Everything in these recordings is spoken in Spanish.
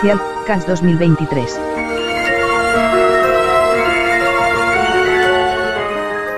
especial, Cannes 2023.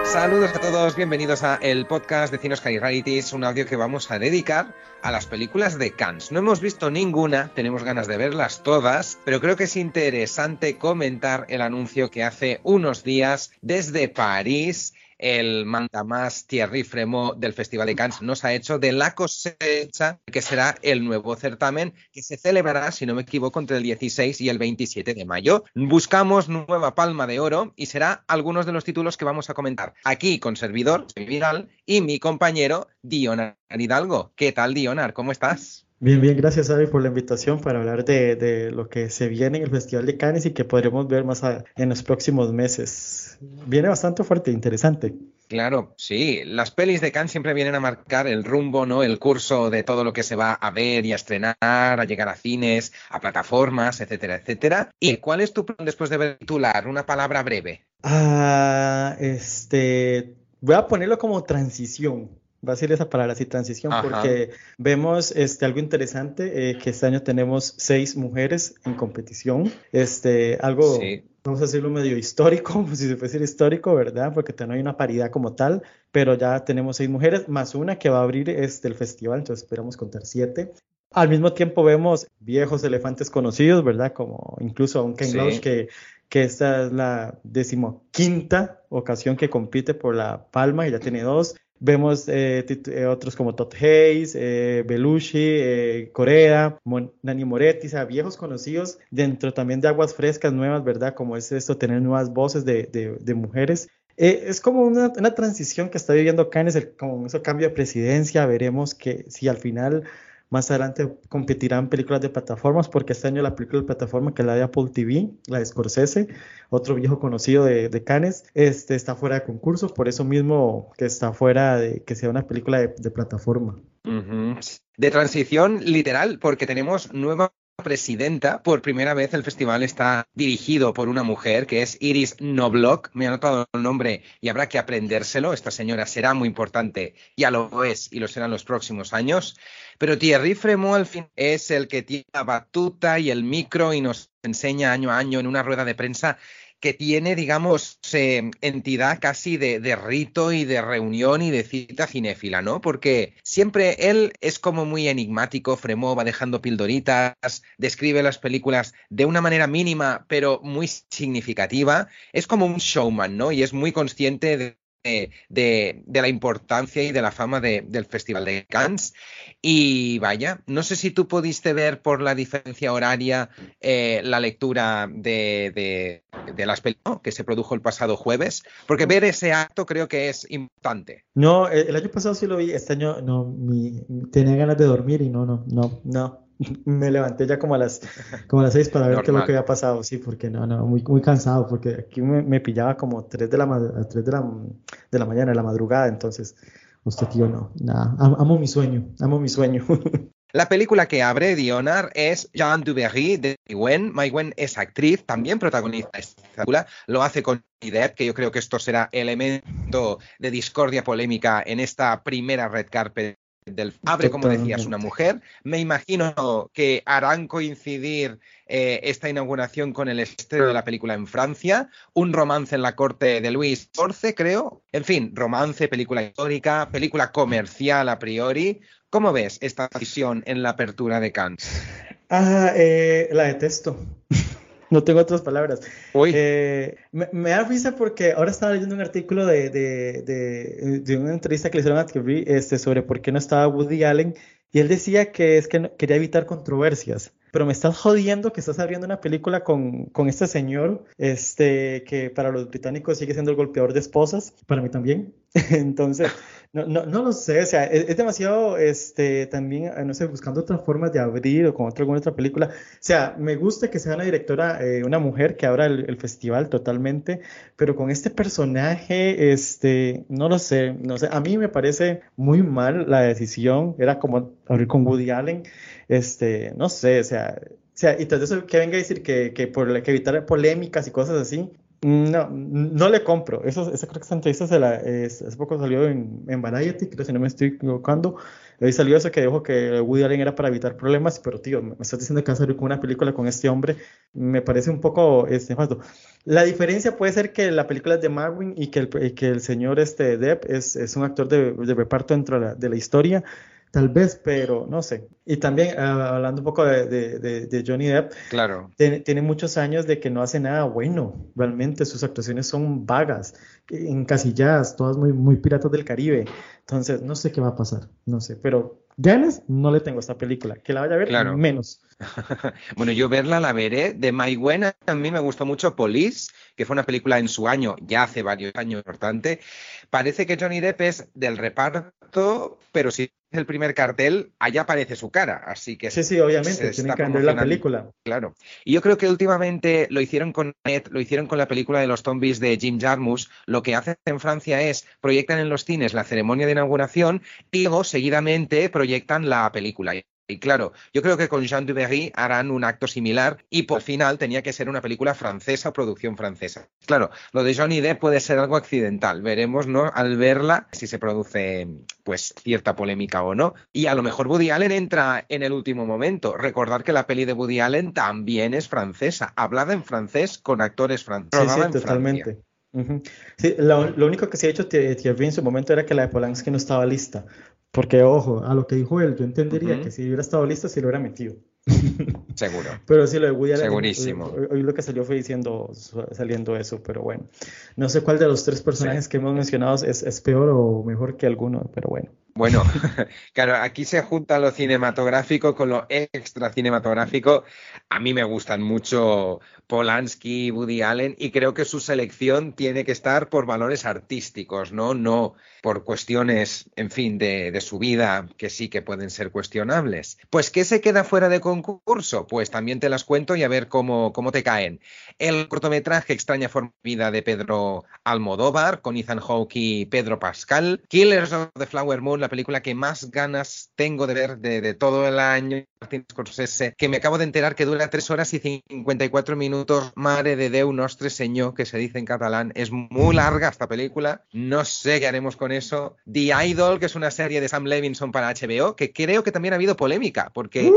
Saludos a todos, bienvenidos a el podcast de Cinos Rarities, un audio que vamos a dedicar a las películas de Cannes. No hemos visto ninguna, tenemos ganas de verlas todas, pero creo que es interesante comentar el anuncio que hace unos días desde París el más Thierry Fremont del Festival de Cannes nos ha hecho de la cosecha, que será el nuevo certamen que se celebrará, si no me equivoco, entre el 16 y el 27 de mayo. Buscamos nueva palma de oro y será algunos de los títulos que vamos a comentar aquí con servidor Viral y mi compañero Dionar Hidalgo. ¿Qué tal, Dionar? ¿Cómo estás? Bien, bien, gracias Avi por la invitación para hablar de, lo que se viene en el Festival de Cannes y que podremos ver más en los próximos meses. Viene bastante fuerte, e interesante. Claro, sí, las pelis de Cannes siempre vienen a marcar el rumbo, ¿no? El curso de todo lo que se va a ver y a estrenar, a llegar a cines, a plataformas, etcétera, etcétera. ¿Y cuál es tu plan después de ver titular? Una palabra breve. Ah, este, voy a ponerlo como transición va a ser esa palabra así, transición, porque vemos este, algo interesante, eh, que este año tenemos seis mujeres en competición, este, algo, vamos a decirlo medio histórico, como si se fuese histórico, ¿verdad? Porque no hay una paridad como tal, pero ya tenemos seis mujeres, más una que va a abrir este, el festival, entonces esperamos contar siete. Al mismo tiempo vemos viejos elefantes conocidos, ¿verdad? Como incluso a un Ken Loach que, que esta es la decimoquinta ocasión que compite por la palma y ya tiene dos. Vemos eh, eh, otros como Todd Hayes, eh, Belushi, eh, Corea, Nani Moretti, o sea, viejos conocidos dentro también de aguas frescas nuevas, ¿verdad? Como es esto, tener nuevas voces de, de, mujeres. es como una, una, transición que está viviendo Cannes, como ese cambio de presidencia, veremos que si al final más adelante competirán películas de plataformas, porque este año la película de plataforma, que es la de Apple TV, la de Scorsese, otro viejo conocido de, de Cannes, este, está fuera de concurso, por eso mismo que está fuera de que sea una película de, plataforma. De transición literal, porque tenemos nueva presidenta. Por primera vez el festival está dirigido por una mujer que es Iris Noblock. Me ha anotado el nombre y habrá que aprendérselo. Esta señora será muy importante, ya lo es y lo será en los próximos años. Pero Thierry Fremont al fin es el que tiene la batuta y el micro y nos enseña año a año en una rueda de prensa que tiene, digamos, eh, entidad casi de, rito y de reunión y de cita cinéfila, ¿no? Porque siempre él es como muy enigmático, Fremont va dejando pildoritas, describe las películas de una manera mínima, pero muy significativa. Es como un showman, ¿no? Y es muy consciente de de, la importancia y de la fama del Festival de Cannes. Y vaya, no sé si tú pudiste ver por la diferencia horaria eh, la lectura de, las películas que se produjo el pasado jueves, porque ver ese acto creo que es importante. No, el año pasado sí lo vi, este año no, tenía ganas de dormir y no, no, no, no, me levanté ya como a las, como a las seis para ver qué es lo que había pasado, sí, porque no, no, muy, muy cansado, porque aquí me, pillaba como 3 de la, 3 de la, de la mañana, de la madrugada, entonces, usted tío, no, nada, amo, mi sueño, amo mi sueño. La película que abre Dionar es Jean Duberry de Maïwen. Maïwen es actriz, también protagonista esta película. Lo hace con Depp, que yo creo que esto será elemento de discordia polémica en esta primera red carpet del abre, como decías, una mujer. Me imagino que harán coincidir eh, esta inauguración con el estreno de la película en Francia, un romance en la corte de Luis XIV, creo. En fin, romance, película histórica, película comercial a priori. ¿Cómo ves esta visión en la apertura de Cannes? Ah, eh, la detesto no tengo otras palabras. Eh, me, da risa porque ahora estaba leyendo un artículo de, de, una entrevista que le hicieron a Thierry este, sobre por qué no estaba Woody Allen y él decía que es que quería evitar controversias pero me estás jodiendo que estás abriendo una película con, con, este señor, este, que para los británicos sigue siendo el golpeador de esposas, para mí también. Entonces, no, no, no lo sé, o sea, es, demasiado, este, también, eh, no sé, buscando otras formas de abrir o con otra, alguna otra película. O sea, me gusta que sea una directora, eh, una mujer que abra el, festival totalmente, pero con este personaje, este, no lo sé, no sé, a mí me parece muy mal la decisión, era como abrir con Woody Allen, este, no sé, o sea, o sea, y todo eso que venga a decir que, que por que evitar polémicas y cosas así, no, no le compro. Eso, esa creo que esa entrevista se la, es, hace poco salió en, en Variety, creo si no me estoy equivocando. Ahí salió eso que dijo que Woody Allen era para evitar problemas, pero tío, me estás diciendo que vas a salir con una película con este hombre, me parece un poco este. La diferencia puede ser que la película es de Marvin y que el, que el señor este, Depp es, es un actor de, de reparto dentro de la, de la historia tal vez, pero no sé. Y también ah, hablando un poco de, Johnny Depp, claro. Tiene, muchos años de que no hace nada bueno, realmente sus actuaciones son vagas, encasilladas, todas muy, muy piratas del Caribe. Entonces, no sé qué va a pasar, no sé, pero ganas no le tengo a esta película, que la vaya a ver menos. bueno, yo verla la veré. De My Buena a mí me gustó mucho Police, que fue una película en su año, ya hace varios años importante. Parece que Johnny Depp es del reparto, pero si el primer cartel, allá aparece su cara, así que... Sí, sí, obviamente, tiene que vender la película. Claro. Y yo creo que últimamente lo hicieron con lo hicieron con la película de los zombies de Jim Jarmusch. Lo que hacen en Francia es proyectan en los cines la ceremonia de inauguración y luego seguidamente proyectan la película. Y claro, yo creo que con Jean Duberry harán un acto similar y por final tenía que ser una película francesa o producción francesa. Claro, lo de Johnny Depp puede ser algo accidental. Veremos, ¿no? Al verla si se produce pues cierta polémica o no. Y a lo mejor Woody Allen entra en el último momento. Recordar que la peli de Woody Allen también es francesa, hablada en francés con actores franceses. Sí, sí, totalmente. Sí, lo, único que se ha hecho Thierry en su momento era que la de Polanski no estaba lista, porque, ojo, a lo que dijo él, yo entendería que si hubiera estado listo, si lo hubiera metido. Seguro. pero sí, lo de Woody Allen. Segurísimo. Hoy, lo que salió fue diciendo, saliendo eso, pero bueno. No sé cuál de los tres personajes que hemos mencionado es, es peor o mejor que alguno, pero bueno. Bueno, claro, aquí se junta lo cinematográfico con lo extra cinematográfico. A mí me gustan mucho Polanski, Woody Allen, y creo que su selección tiene que estar por valores artísticos, ¿no? No por cuestiones, en fin, de, su vida que sí que pueden ser cuestionables. Pues, ¿qué se queda fuera de concurso? Pues también te las cuento y a ver cómo, cómo te caen. El cortometraje Extraña Forma de Vida de Pedro Almodóvar, con Ethan Hawke y Pedro Pascal. Killers of the Flower Moon, la película que más ganas tengo de ver de, todo el año. Martin Scorsese, que me acabo de enterar que dura 3 horas y 54 minutos. Madre de Déu nostre señor, que se dice en catalán. Es muy larga esta película. No sé qué haremos con eso. The Idol, que es una serie de Sam Levinson para HBO, que creo que también ha habido polémica, porque uh,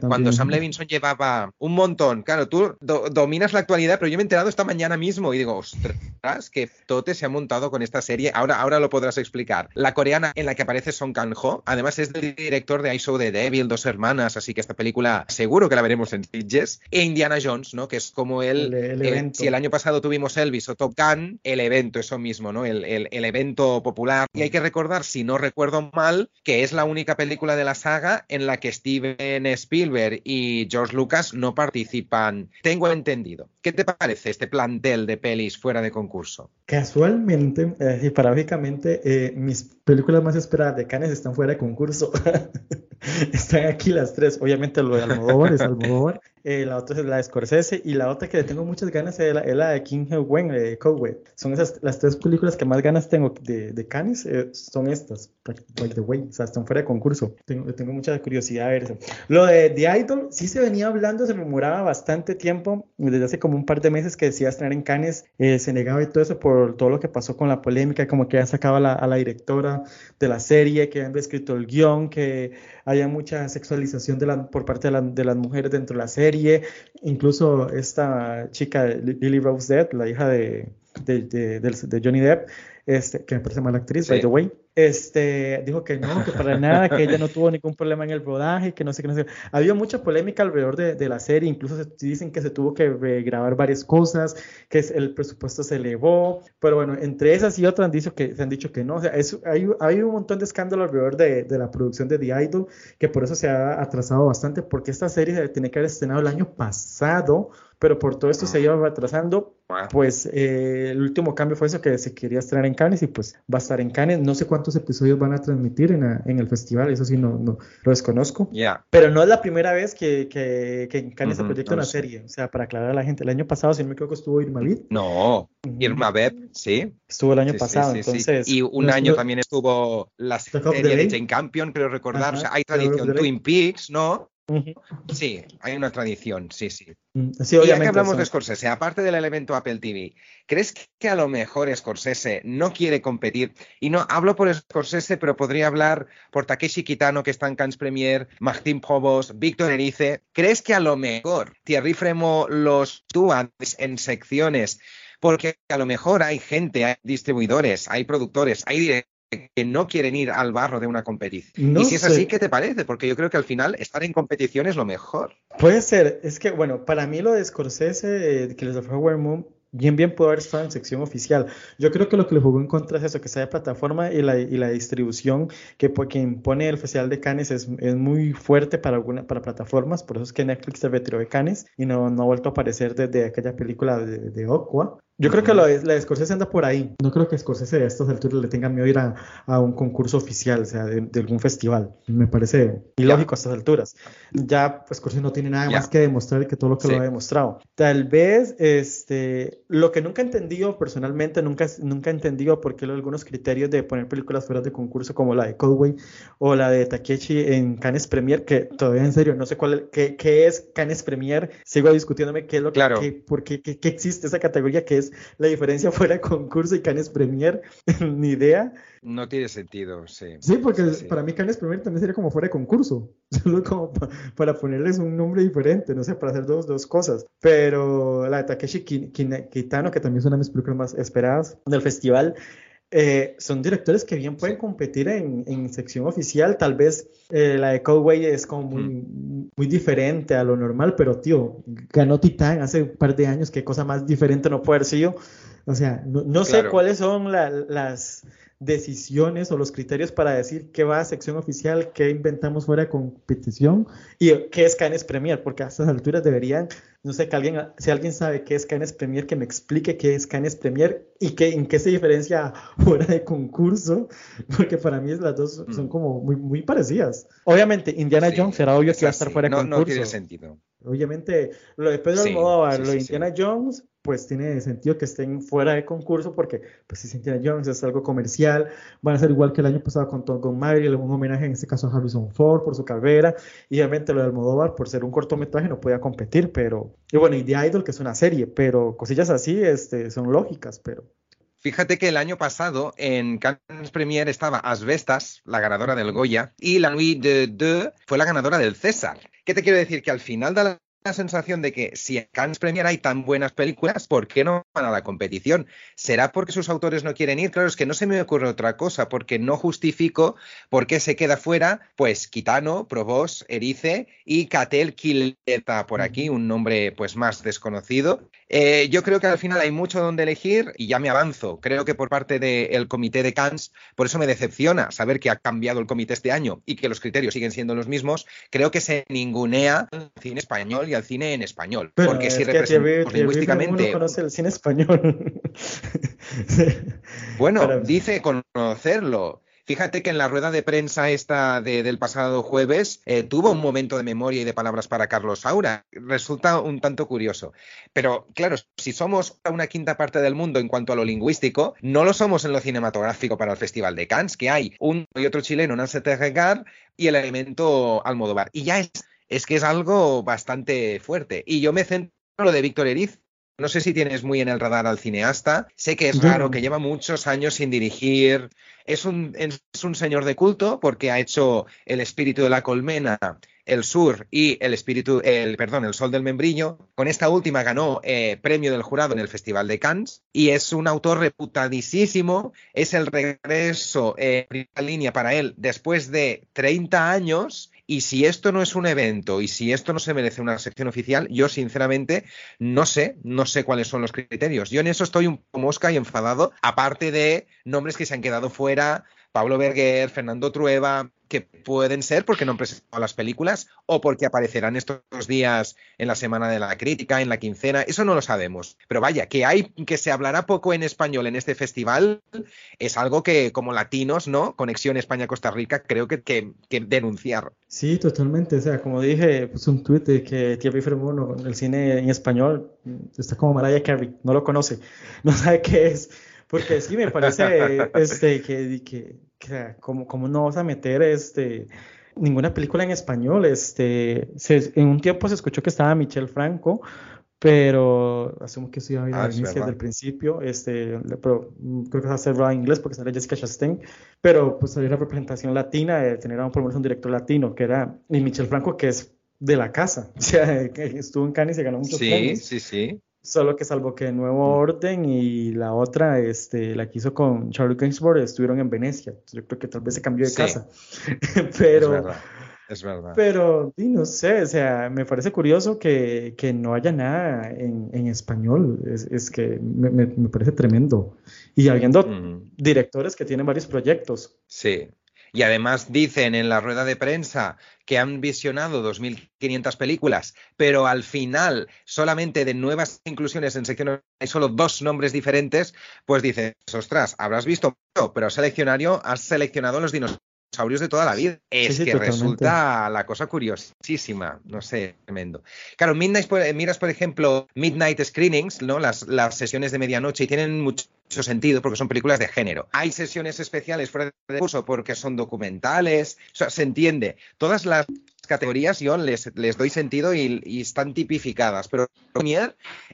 cuando Sam Levinson llevaba un montón, claro, tú dominas la actualidad, pero yo me he enterado esta mañana mismo y digo, ostras, que Tote se ha montado con esta serie, ahora, ahora lo podrás explicar. La coreana en la que aparece Song Kang-ho, además es del director de I Saw the Devil, Dos Hermanas, así que esta película seguro que la veremos en Sitges. E Indiana Jones, ¿no? Que es como el, si el año pasado tuvimos Elvis o Top Gun, el evento, eso mismo, ¿no? el, el evento popular. Y hay que recordar, si no recuerdo mal, que es la única película de la saga en la que Steven Spielberg y George Lucas no participan. Tengo entendido. ¿Qué te parece este plantel de pelis fuera de concurso? Casualmente eh, y paradójicamente, eh, mis películas más esperadas de Cannes están fuera de concurso. están aquí las tres. Obviamente lo de Almodóvar es Almodóvar. Eh, la otra es la de Scorsese y la otra que le tengo muchas ganas es la, de King Wen, eh, Son esas las tres películas que más ganas tengo de, de Cannes, eh, son estas, by the way, o sea, están fuera de concurso. Tengo, tengo mucha curiosidad a ver eso. Lo de The Idol, sí se venía hablando, se rumoraba bastante tiempo, desde hace como un par de meses que decía estrenar en Cannes, eh, se negaba y todo eso por todo lo que pasó con la polémica, como que ya sacaba a la directora de la serie, que había escrito el guion, que haya mucha sexualización de la, por parte de, de las mujeres dentro de la serie. Incluso esta chica, Lily Rose Depp, la hija de, de, Johnny Depp, este, que me parece mala actriz, by the way, este, dijo que no, que para nada, que ella no tuvo ningún problema en el rodaje, que no sé qué, no sé. Había mucha polémica alrededor de, la serie, incluso se, dicen que se tuvo que grabar varias cosas, que el presupuesto se elevó, pero bueno, entre esas y otras han dicho que, se han dicho que no, o sea, hay, hay, un montón de escándalo alrededor de, la producción de The Idol, que por eso se ha atrasado bastante, porque esta serie se tiene que haber estrenado el año pasado, pero por todo esto se iba retrasando. Pues eh, el último cambio fue eso, que se quería estrenar en Cannes y pues va a estar en Cannes. No sé cuántos episodios van a transmitir en, el festival, eso sí no, no lo desconozco. Pero no es la primera vez que, que, en Cannes se proyecta una serie. O sea, para aclarar a la gente, el año pasado, si no me equivoco, estuvo Irma Vid. No, Irma Beb, sí. Estuvo el año pasado, entonces. y un año también estuvo la serie de Jane Campion, creo recordar. o sea, hay tradición Twin Peaks, ¿no? Sí, hay una tradición, sí, sí. Mm, sí y ya que hablamos de Scorsese, aparte del elemento Apple TV, ¿crees que a lo mejor Scorsese no quiere competir? Y no hablo por Scorsese, pero podría hablar por Takeshi Kitano, que está en Cannes Premier, Martín Probos, Víctor Erice. ¿Crees que a lo mejor Thierry Fremo los túa en secciones? Porque a lo mejor hay gente, hay distribuidores, hay productores, hay directores que no quieren ir al barro de una competición. y si es así, ¿qué te parece? Porque yo creo que al final estar en competición es lo mejor. Puede ser, es que bueno, para mí lo de Scorsese, eh, que les ofreció Moon, bien bien puede haber estado en sección oficial. Yo creo que lo que le jugó en contra es eso, que sea de plataforma y la, y la distribución que que impone el Festival de Cannes es, es, muy fuerte para, alguna, para plataformas, por eso es que Netflix se retiró de Cannes y no, no ha vuelto a aparecer desde aquella película de, de Aqua. Yo creo que la de Scorsese anda por ahí. No creo que Scorsese a estas alturas le tenga miedo ir a, a un concurso oficial, o sea, de, algún festival. Me parece ilógico a estas alturas. Ya pues, Scorsese no tiene nada más que demostrar que todo lo que lo ha demostrado. Tal vez, este, lo que nunca he entendido personalmente, nunca, nunca he entendido por qué algunos criterios de poner películas fuera de concurso como la de Codway o la de Takechi en Cannes Premier, que todavía en serio no sé cuál qué, qué es Cannes Premier, sigo discutiéndome qué es lo claro. que, por qué, qué, qué existe esa categoría que es la diferencia fuera concurso y Canes Premier, ni idea. No tiene sentido, sí. Sí, porque para mí Canes Premier también sería como fuera de concurso, solo como para ponerles un nombre diferente, no sé, para hacer dos, dos cosas. Pero la de Takeshi Kitano, que también es una de mis películas más esperadas del festival, eh, son directores que bien pueden competir en, en sección oficial. Tal vez eh, la de Codeway es como muy, muy diferente a lo normal, pero tío, ganó Titán hace un par de años, qué cosa más diferente no puede haber sido. O sea, no, no sé cuáles son las decisiones o los criterios para decir qué va a sección oficial, qué inventamos fuera de competición y qué es Cannes Premier, porque a estas alturas deberían no sé, que alguien, si alguien sabe qué es Cannes Premier, que me explique qué es Cannes Premier y qué, en qué se diferencia fuera de concurso, porque para mí las dos son mm. como muy, muy parecidas. Obviamente, Indiana Jones será obvio que va a estar fuera de concurso. No tiene sentido. Obviamente, lo de Pedro Almodóvar, lo de Indiana Jones, pues tiene sentido que estén fuera de concurso porque pues si Indiana Jones es algo comercial, van a ser igual que el año pasado con Tom Maverick, un homenaje en este caso a Harrison Ford por su carrera, y obviamente lo de Almodóvar por ser un cortometraje no podía competir, pero, y bueno, y The Idol que es una serie, pero cosillas así este, son lógicas, pero... Fíjate que el año pasado en Cannes Premier estaba Asbestas, la ganadora del Goya, y La Nuit de Deux fue la ganadora del César. ¿Qué te quiero decir? Que al final de la sensación de que si en Cannes Premier hay tan buenas películas, ¿por qué no van a la competición? ¿Será porque sus autores no quieren ir? Claro, es que no se me ocurre otra cosa, porque no justifico por qué se queda fuera, pues Kitano, Probos, Erice y Catel Quileta por aquí, un nombre pues más desconocido. Eh, yo creo que al final hay mucho donde elegir y ya me avanzo. Creo que por parte del comité de Cannes, por eso me decepciona saber que ha cambiado el comité este año y que los criterios siguen siendo los mismos. Creo que se ningunea el cine español y al cine en español. porque si representamos lingüísticamente. conoce el cine español. bueno, dice conocerlo. Fíjate que en la rueda de prensa esta del pasado jueves eh, tuvo un momento de memoria y de palabras para Carlos Saura. Resulta un tanto curioso. Pero claro, si somos una quinta parte del mundo en cuanto a lo lingüístico, no lo somos en lo cinematográfico para el Festival de Cannes, que hay un y otro chileno, Nancy Tejegar, y el elemento Almodóvar. Y ya es, es que es algo bastante fuerte. Y yo me centro en lo de Víctor Eriz, no sé si tienes muy en el radar al cineasta. Sé que es raro, que lleva muchos años sin dirigir. Es un, es un señor de culto porque ha hecho El espíritu de la colmena, El sur y El espíritu, el, perdón, El sol del membrillo. Con esta última ganó eh, premio del jurado en el Festival de Cannes y es un autor reputadísimo. Es el regreso en primera línea para él después de 30 años y si esto no es un evento y si esto no se merece una sección oficial, yo sinceramente no sé, no sé cuáles son los criterios. Yo en eso estoy un poco mosca y enfadado, aparte de nombres que se han quedado fuera, Pablo Berger, Fernando Trueba, que pueden ser porque no han presentado las películas o porque aparecerán estos días en la semana de la crítica, en la quincena, eso no lo sabemos. Pero vaya, que hay que se hablará poco en español en este festival es algo que como latinos, ¿no? Conexión España-Costa Rica, creo que, que, denunciar. Sí, totalmente. O sea, como dije, pues un tuit de que Thierry Fremont, el cine en español, está como Mariah Carey, no lo conoce, no sabe qué es. Porque sí me parece este, que, que, que como, como no vas a meter este ninguna película en español. Este, en un tiempo se escuchó que estaba Michelle Franco, pero asumo que eso iba a ir ah, desde el principio, este, pero creo que va a ser en inglés porque sale Jessica Chastain, pero pues había la representación latina de tener por lo menos un director latino, que era y Michel Franco, que es de la casa, o sea, estuvo en Cannes y se ganó muchos sí, premios. Sí, sí, sí. Solo que salvo que Nuevo. Orden y la otra, este, la que hizo con Charlie Gainsbourg, estuvieron en Venecia. Yo creo que tal vez se cambió de casa. pero... Es verdad. Pero, no sé, o sea, me parece curioso que, no haya nada en, español. Es, que me, parece tremendo. Y habiendo directores que tienen varios proyectos. Sí. Y además dicen en la rueda de prensa que han visionado 2.500 películas, pero al final solamente de nuevas inclusiones en sección hay solo dos nombres diferentes, pues dices, ostras, habrás visto, pero has seleccionado, has seleccionado los dinosaurios dinosaurios de toda la vida. Es que resulta la cosa curiosísima, no sé, tremendo. Claro, Midnight, miras, por ejemplo, Midnight Screenings, ¿no? Las, las sesiones de medianoche y tienen mucho sentido porque son películas de género. Hay sesiones especiales fuera de curso porque son documentales, o sea, se entiende. Todas las categorías yo les, les doy sentido y, están tipificadas, pero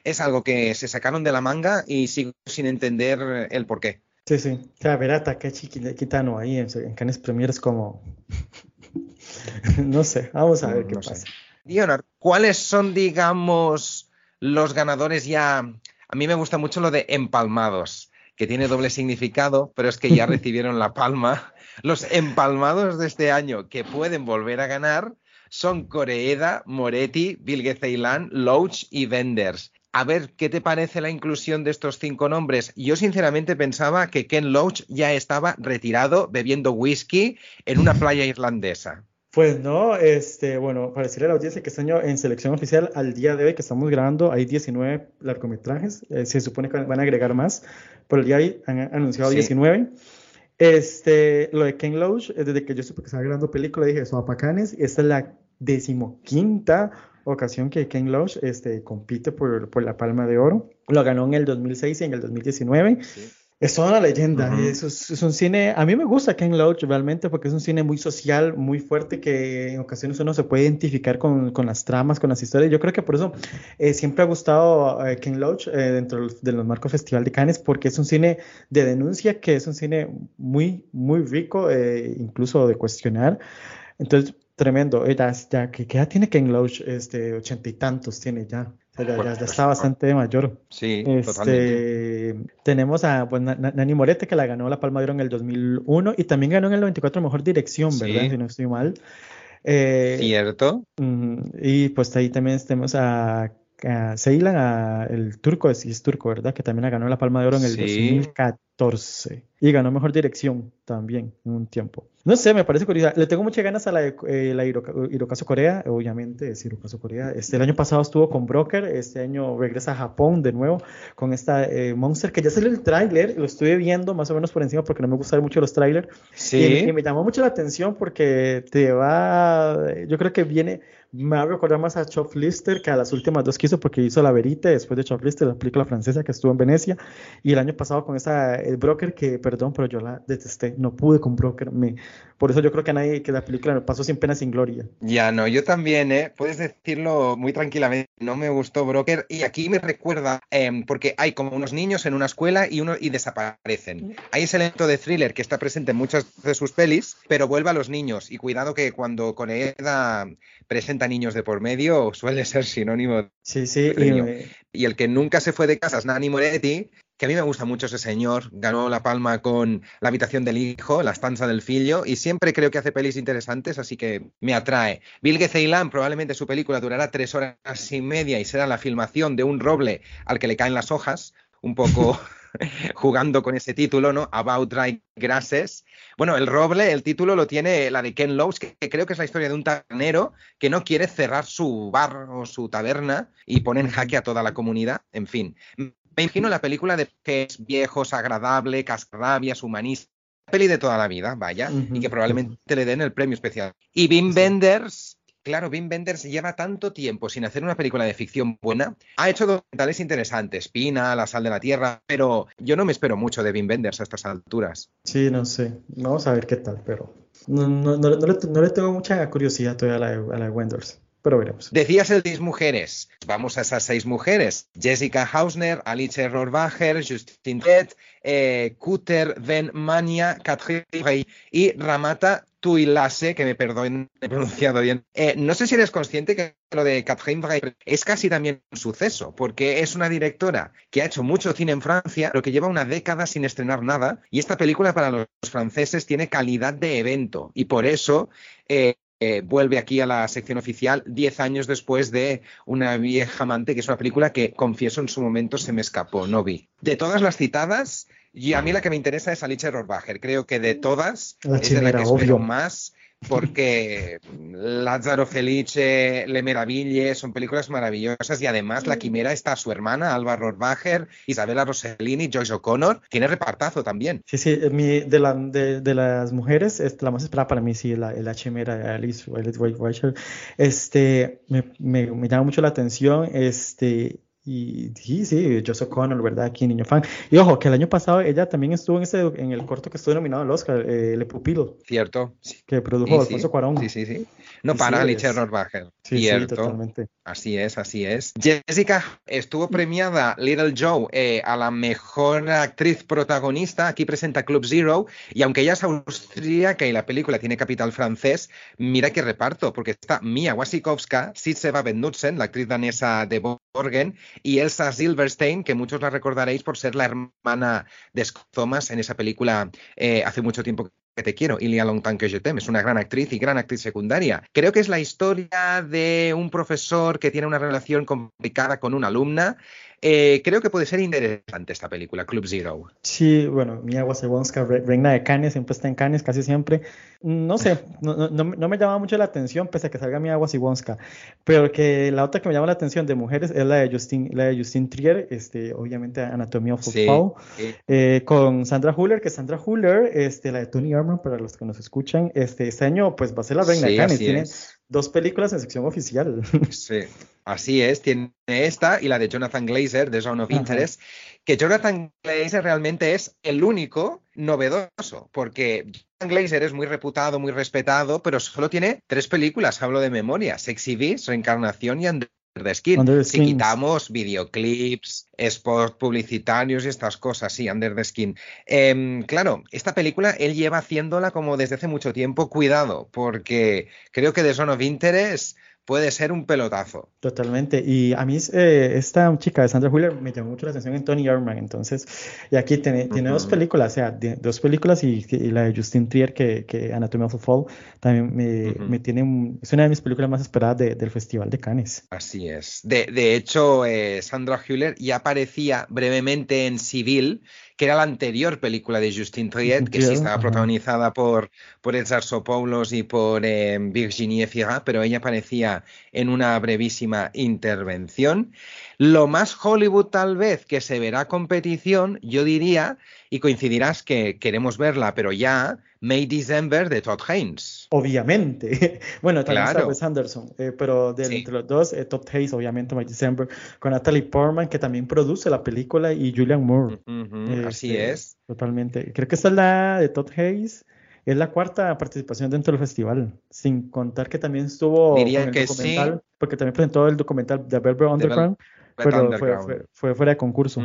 es algo que se sacaron de la manga y sigo sin entender el porqué. Sí, sí. O sea, ver a Quitano ahí en, en Canes Premier es como. no sé, vamos a ver qué pasa. Leonard, ¿cuáles son, digamos, los ganadores ya? A mí me gusta mucho lo de empalmados, que tiene doble significado, pero es que ya recibieron la palma. Los empalmados de este año que pueden volver a ganar son Coreeda, Moretti, Vilge Ceylan, Loach y Venders a ver qué te parece la inclusión de estos cinco nombres. Yo sinceramente pensaba que Ken Loach ya estaba retirado bebiendo whisky en una playa irlandesa. Pues no, este, bueno, para decirle a la audiencia que este año en selección oficial al día de hoy que estamos grabando hay 19 largometrajes, eh, se supone que van a agregar más, pero el día de hoy han anunciado 19. Este, lo de Ken Loach, eh, desde que yo supe que estaba grabando película, dije, eso, Apacanes, esta es la decimoquinta ocasión que Ken Loach este, compite por, por, la Palma de Oro. Lo ganó en el 2006 y en el 2019. Es toda una leyenda. es, un cine. A mí me gusta Ken Loach realmente porque es un cine muy social, muy fuerte, que en ocasiones uno se puede identificar con, con las tramas, con las historias. Yo creo que por eso eh, siempre ha gustado eh, Ken Loach eh, dentro de los marcos Festival de Cannes, porque es un cine de denuncia, que es un cine muy, muy rico, incluso de cuestionar. Entonces, Tremendo. Ya, ya, ¿qué edad tiene Ken Loach? Este, ochenta y tantos tiene ya. ya, está bastante mayor. Sí, este, Tenemos a pues, Nani Morete, que la ganó la Palma de Oro en el 2001 y también ganó en el 94 Mejor Dirección, ¿verdad? Si no estoy mal. Eh, Cierto. y pues ahí también tenemos a, a Ceylan, el turco, si es turco, ¿verdad? Que también ganó la Palma de Oro en el 2014 y ganó Mejor Dirección también en un tiempo. No sé, me parece curiosa. Le tengo muchas ganas a la, eh, la Hirokazu Corea, obviamente es Hirokazu Corea. Este, el año pasado estuvo con Broker, este año regresa a Japón de nuevo con esta eh, Monster, que ya salió el tráiler, lo estuve viendo más o menos por encima porque no me gustan mucho los trailers. Sí. Y, me llamó mucho la atención porque te va, yo creo que viene, me va a recordar más a Lister que a las últimas dos que hizo porque hizo La Verite después de Lister, la película francesa que estuvo en Venecia. Y el año pasado con esa, el Broker, que perdón, pero yo la detesté, no pude con Broker, me por eso yo creo que a nadie que la película me pasó sin pena, sin gloria. Ya no, yo también, ¿eh? Puedes decirlo muy tranquilamente. No me gustó Broker. Y aquí me recuerda, em, porque hay como unos niños en una escuela y, uno, y desaparecen. Hay ese elemento de thriller que está presente en muchas de sus pelis, pero vuelve a los niños. Y cuidado que cuando Coneeda presenta niños de por medio, suele ser sinónimo Sí, sí. Y, y, el que nunca se fue de casa es Nani Moretti, que a mí me gusta mucho ese señor, ganó la palma con La habitación del hijo, La estanza del filho, y siempre creo que hace pelis interesantes, así que me atrae. Vilge Ceylan, probablemente su película durará tres horas y media y será la filmación de un roble al que le caen las hojas, un poco jugando con ese título, ¿no? About Dry Grasses. Bueno, el roble, el título lo tiene la de Ken Loach, que, creo que es la historia de un tabernero que no quiere cerrar su bar o su taberna y pone en jaque a toda la comunidad. En fin, me imagino la película de que es viejos, agradable, cascarrabias, humanista. Peli de toda la vida, vaya, y que probablemente le den el premio especial. Y Wim Wenders, claro, Wim Wenders lleva tanto tiempo sin hacer una película de ficción buena. Ha hecho documentales interesantes, Pina, La sal de la tierra, pero yo no me espero mucho de Wim Wenders a estas alturas. Sí, no sé. Vamos a ver qué tal, pero no, no, no, le, tengo mucha curiosidad todavía a la, a la Wenders pero veremos. Decías el 10 mujeres. Vamos a esas seis mujeres. Jessica Hausner, Alice Rohrwacher, Justine Red, eh, Kuter Ben Mania, Catherine y Ramata Tuilase, que me perdonen, he pronunciado bien. Eh, no sé si eres consciente que lo de Catherine Rey es casi también un suceso, porque es una directora que ha hecho mucho cine en Francia, pero que lleva una década sin estrenar nada, y esta película para los franceses tiene calidad de evento, y por eso eh, eh, vuelve aquí a la sección oficial diez años después de Una vieja amante, que es una película que, confieso, en su momento se me escapó, no vi. De todas las citadas, y a mí la que me interesa es Alice Rohrwacher. Creo que de todas es de la que espero más porque Lázaro Felice, Le Meraville son películas maravillosas y además La Quimera está a su hermana, Alba Rohrwacher, Isabella Rossellini, Joyce O'Connor, tiene repartazo también. Sí, sí, de, la, de, las mujeres, la más esperada para mí, sí, la, la Quimera, Alice Rohrwacher, este, me, me, me llama mucho la atención, este, y sí, sí, Joseph Connor, ¿verdad? Aquí, niño fan. Y ojo, que el año pasado ella también estuvo en ese en el corto que estuvo nominado al Oscar, eh, Le Pupilo. Cierto. Que produjo Alfonso Cuarón. Sí, sí, sí. No para Alice Rohrwacher. Sí, Cierto. Sí, totalmente. Así es, así es. Jessica estuvo premiada Little Joe eh, a la mejor actriz protagonista. Aquí presenta Club Zero. Y aunque ella es austríaca y la película tiene capital francés, mira qué reparto, porque está Mia Wasikowska, Sitseva Benutsen, la actriz danesa de Borgen, y Elsa Silverstein, que muchos la recordaréis por ser la hermana de Scott Thomas en esa película eh, hace mucho tiempo que te quiero, Ilia Longtemps que je t'aime, es una gran actriz y gran actriz secundaria. Creo que es la historia de un profesor que tiene una relación complicada con una alumna eh, creo que puede ser interesante esta película, Club Zero. Sí, bueno, Mia Wasikowska, reina de Cannes, siempre está en Cannes, casi siempre. No sé, no, me llama mucho la atención, pese a que salga Mia Wasikowska. Pero que la otra que me llama la atención de mujeres es la de Justin, la de Justin Trier, este, obviamente Anatomía of sí, eh, con Sandra Huller, que Sandra Huller, este, la de Tony Armour, para los que nos escuchan, este, este año pues va a ser la reina de Cannes. Tiene, dos películas en sección oficial. Sí, así es. Tiene esta y la de Jonathan Glazer, de Zone of Interest, que Jonathan Glazer realmente es el único novedoso, porque Jonathan Glazer es muy reputado, muy respetado, pero solo tiene tres películas, hablo de memoria, Sexy Beast, Reencarnación y Under the Skin. si quitamos videoclips, spots publicitarios y estas cosas, sí, Under the Skin. Em, claro, esta película él lleva haciéndola como desde hace mucho tiempo. Cuidado, porque creo que The Zone of Interest puede ser un pelotazo. Totalmente. Y a mí eh, esta chica de Sandra Wheeler me llamó mucho la atención en Tony Herman. Entonces, y aquí tiene, tiene dos películas, o sea, dos películas y, la de Justin Trier, que, que Anatomy of a Fall, también me, tiene, es una de mis películas más esperadas del Festival de Cannes. Así es. De, de hecho, eh, Sandra Hüller ya aparecía brevemente en Civil que era la anterior película de Justin Triet, que sí estaba protagonizada por, por Edgar Sopoulos y por eh, Virginie Fira, pero ella aparecía en una brevísima intervención. Lo más Hollywood tal vez que se verá competición, yo diría, y coincidirás que queremos verla, pero ya, May December de Todd Haynes. Obviamente. bueno, también está Wes Anderson, eh, pero de, entre los dos, eh, Todd Haynes, obviamente, May December, con Natalie Portman, que también produce la película, y Julian Moore. así este, es. Totalmente. Creo que esta es la de Todd Haynes. Es la cuarta participación dentro del festival, sin contar que también estuvo Diría en el que documental, porque también presentó el documental de Velvet Underground, pero fue, fuera de concurso.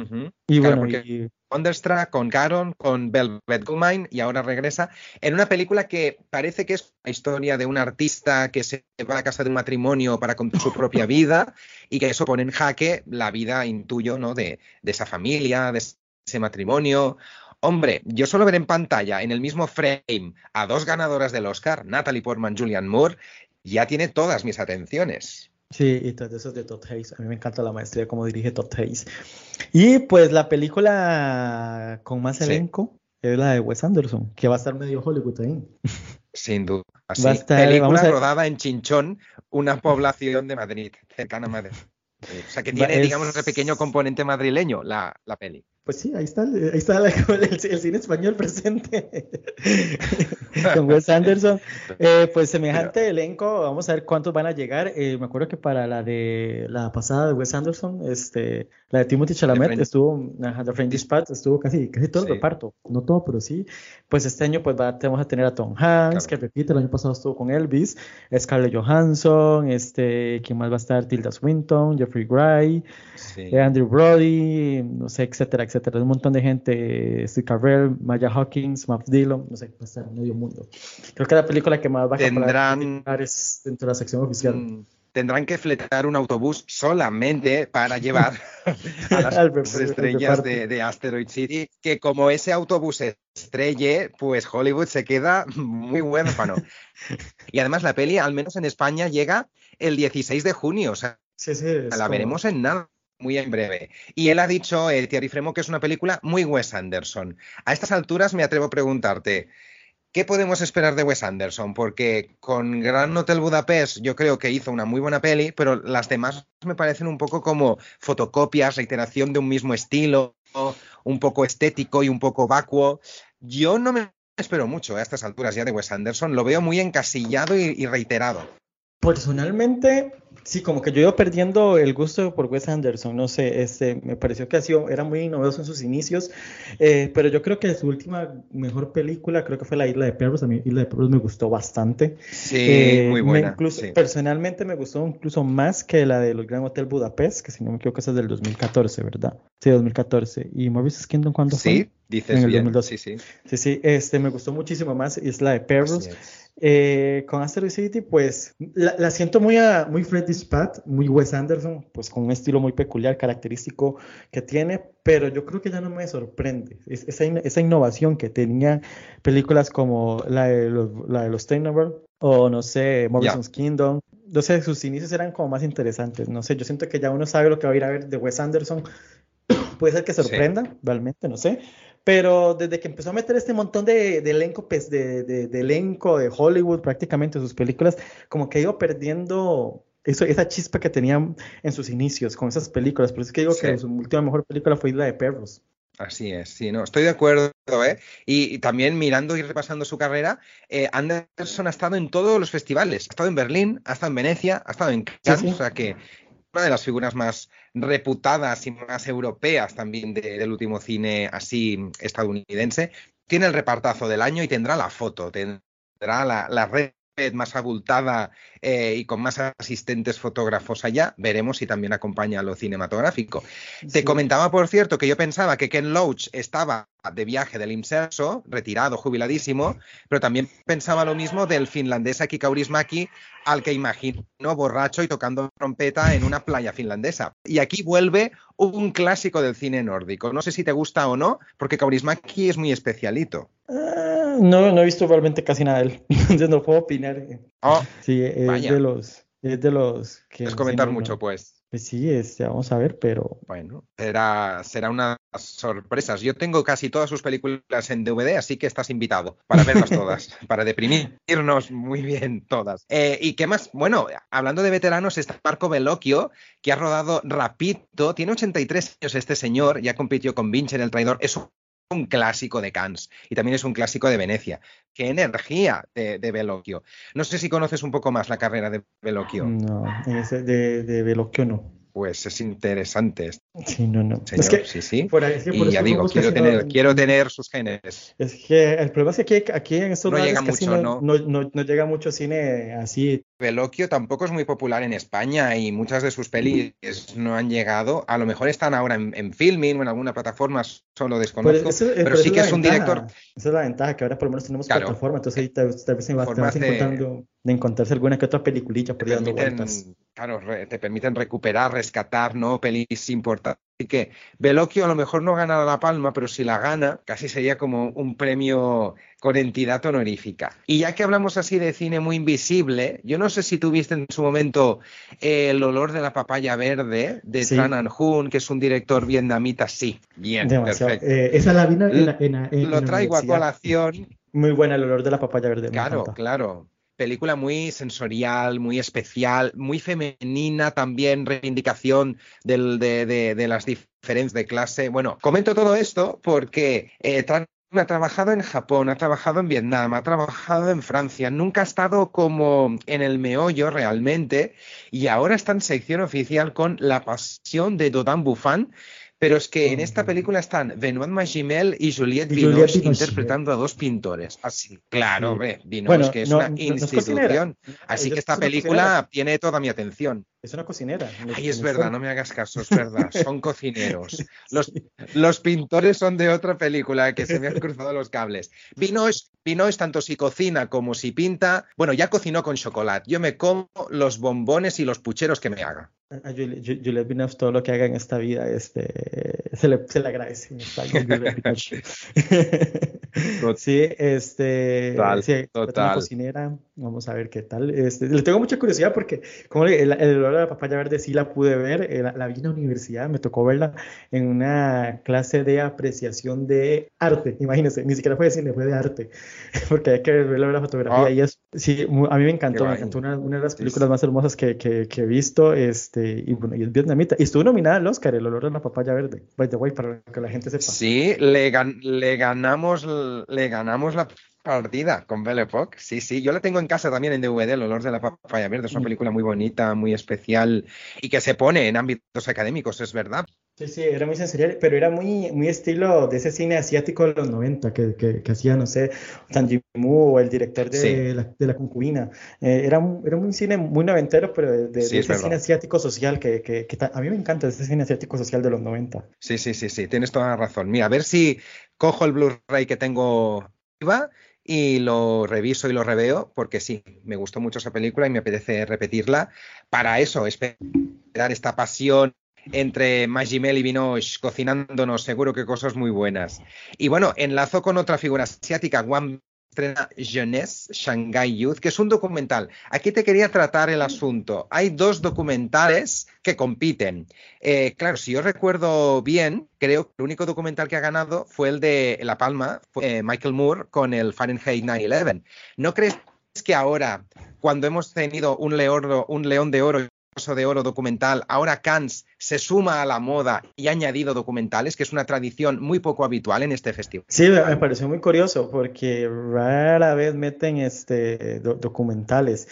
Y bueno, y... Wonderstruck con Caron, con Velvet Goldmine y ahora regresa en una película que parece que es una historia de un artista que se va a casa de un matrimonio para contar su propia vida y que eso pone en jaque la vida, intuyo, ¿no? De, de esa familia, de ese matrimonio. Hombre, yo solo ver en pantalla, en el mismo frame, a dos ganadoras del Oscar, Natalie Portman, Julian Moore, ya tiene todas mis atenciones. Sí, y todo eso es de Todd Hayes. A mí me encanta la maestría como dirige Todd Hayes. Y pues la película con más elenco es la de Wes Anderson, que va a estar medio Hollywood ahí. Sin duda. Así, va a estar, película rodada en Chinchón, una población de Madrid, cercana a Madrid. O sea que tiene, digamos, ese pequeño componente madrileño la, la peli. Pues sí, ahí está, ahí está el, cine español presente. con Wes Anderson. Eh, pues semejante elenco, vamos a ver cuántos van a llegar. Eh, me acuerdo que para la de la pasada de Wes Anderson, este, la de Timothy Chalamet estuvo, The Friend Dispatch estuvo casi, casi todo el reparto, no todo, pero sí. Pues este año pues vamos a tener a Tom Hanks, que repite, el año pasado estuvo con Elvis, Scarlett Johansson, este, ¿quién más va a estar? Tilda Swinton, Jeffrey Wright, Andrew Brody, no sé, etcétera, etcétera. Un montón de gente, Steve Carell, Maya Hawkins, Matt Dillon, no sé, va a estar en medio mundo. Creo que la película que más va a Tendrán... es dentro de la sección oficial. Mm, tendrán que fletar un autobús solamente para llevar a las estrellas de, de, Asteroid City, que como ese autobús estrelle, pues Hollywood se queda muy huérfano. y además la peli, al menos en España, llega el 16 de junio, o sea, la veremos en nada muy en breve. Y él ha dicho, eh, Thierry Fremo, que es una película muy Wes Anderson. A estas alturas me atrevo a preguntarte, ¿Qué podemos esperar de Wes Anderson? Porque con Gran Hotel Budapest yo creo que hizo una muy buena peli, pero las demás me parecen un poco como fotocopias, reiteración de un mismo estilo, un poco estético y un poco vacuo. Yo no me espero mucho a estas alturas ya de Wes Anderson, lo veo muy encasillado y reiterado. Personalmente, sí, como que yo iba perdiendo el gusto por Wes Anderson, no sé, este, me pareció que ha sido, era muy novedoso en sus inicios, eh, pero yo creo que su última mejor película creo que fue La Isla de Perros, a mí Isla de Perros me gustó bastante. Sí, eh, muy buena. incluso, Personalmente me gustó incluso más que la de Los Gran Hotel Budapest, que si no me equivoco esa es del 2014, ¿verdad? Sí, 2014. ¿Y Morbius Kingdom cuándo fue? Sí, dices en el bien, 2012. sí, sí. Sí, sí, este, me gustó muchísimo más Isla de Perros. Eh, con Asteroid City, pues la, siento muy, a, muy Freddy Spat, muy Wes Anderson, pues con un estilo muy peculiar, característico que tiene, pero yo creo que ya no me sorprende. esa, esa, innovación que tenía películas como la de los, la de los o no sé, Morrison's Kingdom. No sé, sus inicios eran como más interesantes. No sé, yo siento que ya uno sabe lo que va a ir a ver de Wes Anderson. Puede ser que sorprenda, realmente, no sé. Pero desde que empezó a meter este montón de, elenco, pues, de, de, elenco de Hollywood prácticamente sus películas, como que iba perdiendo eso, esa chispa que tenía en sus inicios con esas películas. Por eso es que digo que su última mejor película fue la de Perros. Así es, sí, no, estoy de acuerdo, ¿eh? Y, también mirando y repasando su carrera, eh, Anderson ha estado en todos los festivales, ha estado en Berlín, ha estado en Venecia, ha estado en Cannes, o sea que una de las figuras más reputadas y más europeas también del último cine así estadounidense. Tiene el repartazo del año y tendrá la foto, tendrá la, la red más abultada eh, y con más asistentes fotógrafos allá, veremos si también acompaña a lo cinematográfico. Te comentaba, por cierto, que yo pensaba que Ken Loach estaba de viaje del IMSERSO, retirado, jubiladísimo, pero también pensaba lo mismo del finlandés Aki Kaurismäki, al que imagino borracho y tocando trompeta en una playa finlandesa. Y aquí vuelve un clásico del cine nórdico. No sé si te gusta o no, porque Kaurismäki es muy especialito. Ah, no, no he visto realmente casi nada de él, entonces no puedo opinar. Oh, sí, es de los, es de los que... Es comentar mucho, pues. Pues sí, este, vamos a ver, pero. Bueno, será, será unas sorpresas. Yo tengo casi todas sus películas en DVD, así que estás invitado para verlas todas, para deprimirnos muy bien todas. Eh, ¿Y qué más? Bueno, hablando de veteranos, está Marco Bellocchio, que ha rodado Rapito, tiene 83 años este señor, ya compitió con Vinci El Traidor, es un clásico de Cannes y también es un clásico de Venecia. ¡Qué energía de, de Bellocchio! No sé si conoces un poco más la carrera de Bellocchio. No, de, de Bellocchio no pues es interesante. Sí, no, no. es que, sí, sí. y ya digo, quiero tener, quiero tener sus genes. Es que el problema es que aquí, en estos no llega mucho, no, no, no, llega mucho cine así. Veloquio tampoco es muy popular en España y muchas de sus pelis no han llegado. A lo mejor están ahora en, en filming o en alguna plataforma, solo desconozco. Pues pero, sí que es, un director. Esa es la ventaja, que ahora por lo menos tenemos plataforma, entonces ahí tal, vez te vas, encontrando de encontrarse alguna que otra peliculilla por dando vueltas. Claro, te permiten recuperar, rescatar, ¿no? Pelis importantes. Así que Veloquio a lo mejor no gana la palma, pero si la gana, casi sería como un premio con entidad honorífica. Y ya que hablamos así de cine muy invisible, yo no sé si tuviste en su momento El olor de la papaya verde de Tran An Hun, que es un director vietnamita, sí, bien, perfecto. Eh, esa la vino en, Lo traigo a colación. Muy buena el olor de la papaya verde. Claro, claro película muy sensorial, muy especial, muy femenina también, reivindicación de, las diferencias de clase. Bueno, comento todo esto porque eh, ha trabajado en Japón, ha trabajado en Vietnam, ha trabajado en Francia, nunca ha estado como en el meollo realmente y ahora está en sección oficial con La Pasión de Dodin Buffan, pero es que en esta película están Benoît Magimel y Juliette Binoche interpretando a dos pintores. Así, claro, hombre, Binoche, que es una institución. así que esta película tiene toda mi atención. Es una cocinera. Ay, es verdad, no me hagas caso, es verdad, son cocineros. Los, los, pintores son de otra película que se me han cruzado los cables. Binoche, Binoche, tanto si cocina como si pinta, bueno, ya cocinó con chocolate. Yo me como los bombones y los pucheros que me haga a Juliette Binoche todo lo que haga en esta vida este, se, le, se le agradece. sí, este, total, sí, total. cocinera, vamos a ver qué tal. Este, le tengo mucha curiosidad porque como el, el olor de la papaya verde sí la pude ver, eh, la, vi en la universidad, me tocó verla en una clase de apreciación de arte, imagínense, ni siquiera fue de cine, fue de arte, porque hay que ver la fotografía ah. y es, sí, a mí me encantó, me encantó una, una, de las películas más hermosas que, que, que he visto, este, este, y bueno, y es vietnamita. Y estuvo nominada al Oscar, El olor de la papaya verde, by the way, para que la gente sepa. Sí, le, le ganamos, le ganamos la partida con Belle Époque. Sí, sí, yo la tengo en casa también en DVD, El olor de la papaya verde. Es una mm. película muy bonita, muy especial y que se pone en ámbitos académicos, es verdad. Sí, sí, era muy sensorial, pero era muy, muy estilo de ese cine asiático de los 90 que, que, que hacía, no sé, San Yimou o el director de, la, de la concubina. Eh, era, un, era un cine muy noventero, pero de, ese cine asiático social que, que, a mí me encanta ese cine asiático social de los 90. Sí, sí, sí, sí, tienes toda la razón. Mira, a ver si cojo el Blu-ray que tengo y lo reviso y lo reveo porque sí, me gustó mucho esa película y me apetece repetirla. Para eso, esperar esta pasión entre Magimel y Vinoche cocinándonos seguro que cosas muy buenas. Y bueno, enlazo con otra figura asiática, Wang estrena Jeunesse, Shanghai Youth, que es un documental. Aquí te quería tratar el asunto. Hay dos documentales que compiten. Eh, claro, si yo recuerdo bien, creo que el único documental que ha ganado fue el de La Palma, fue, Michael Moore con el Fahrenheit 9-11. ¿No crees que ahora, cuando hemos tenido un león de oro de oro documental, ahora Cannes se suma a la moda y ha añadido documentales, que es una tradición muy poco habitual en este festival. Sí, me pareció muy curioso porque rara vez meten este, documentales.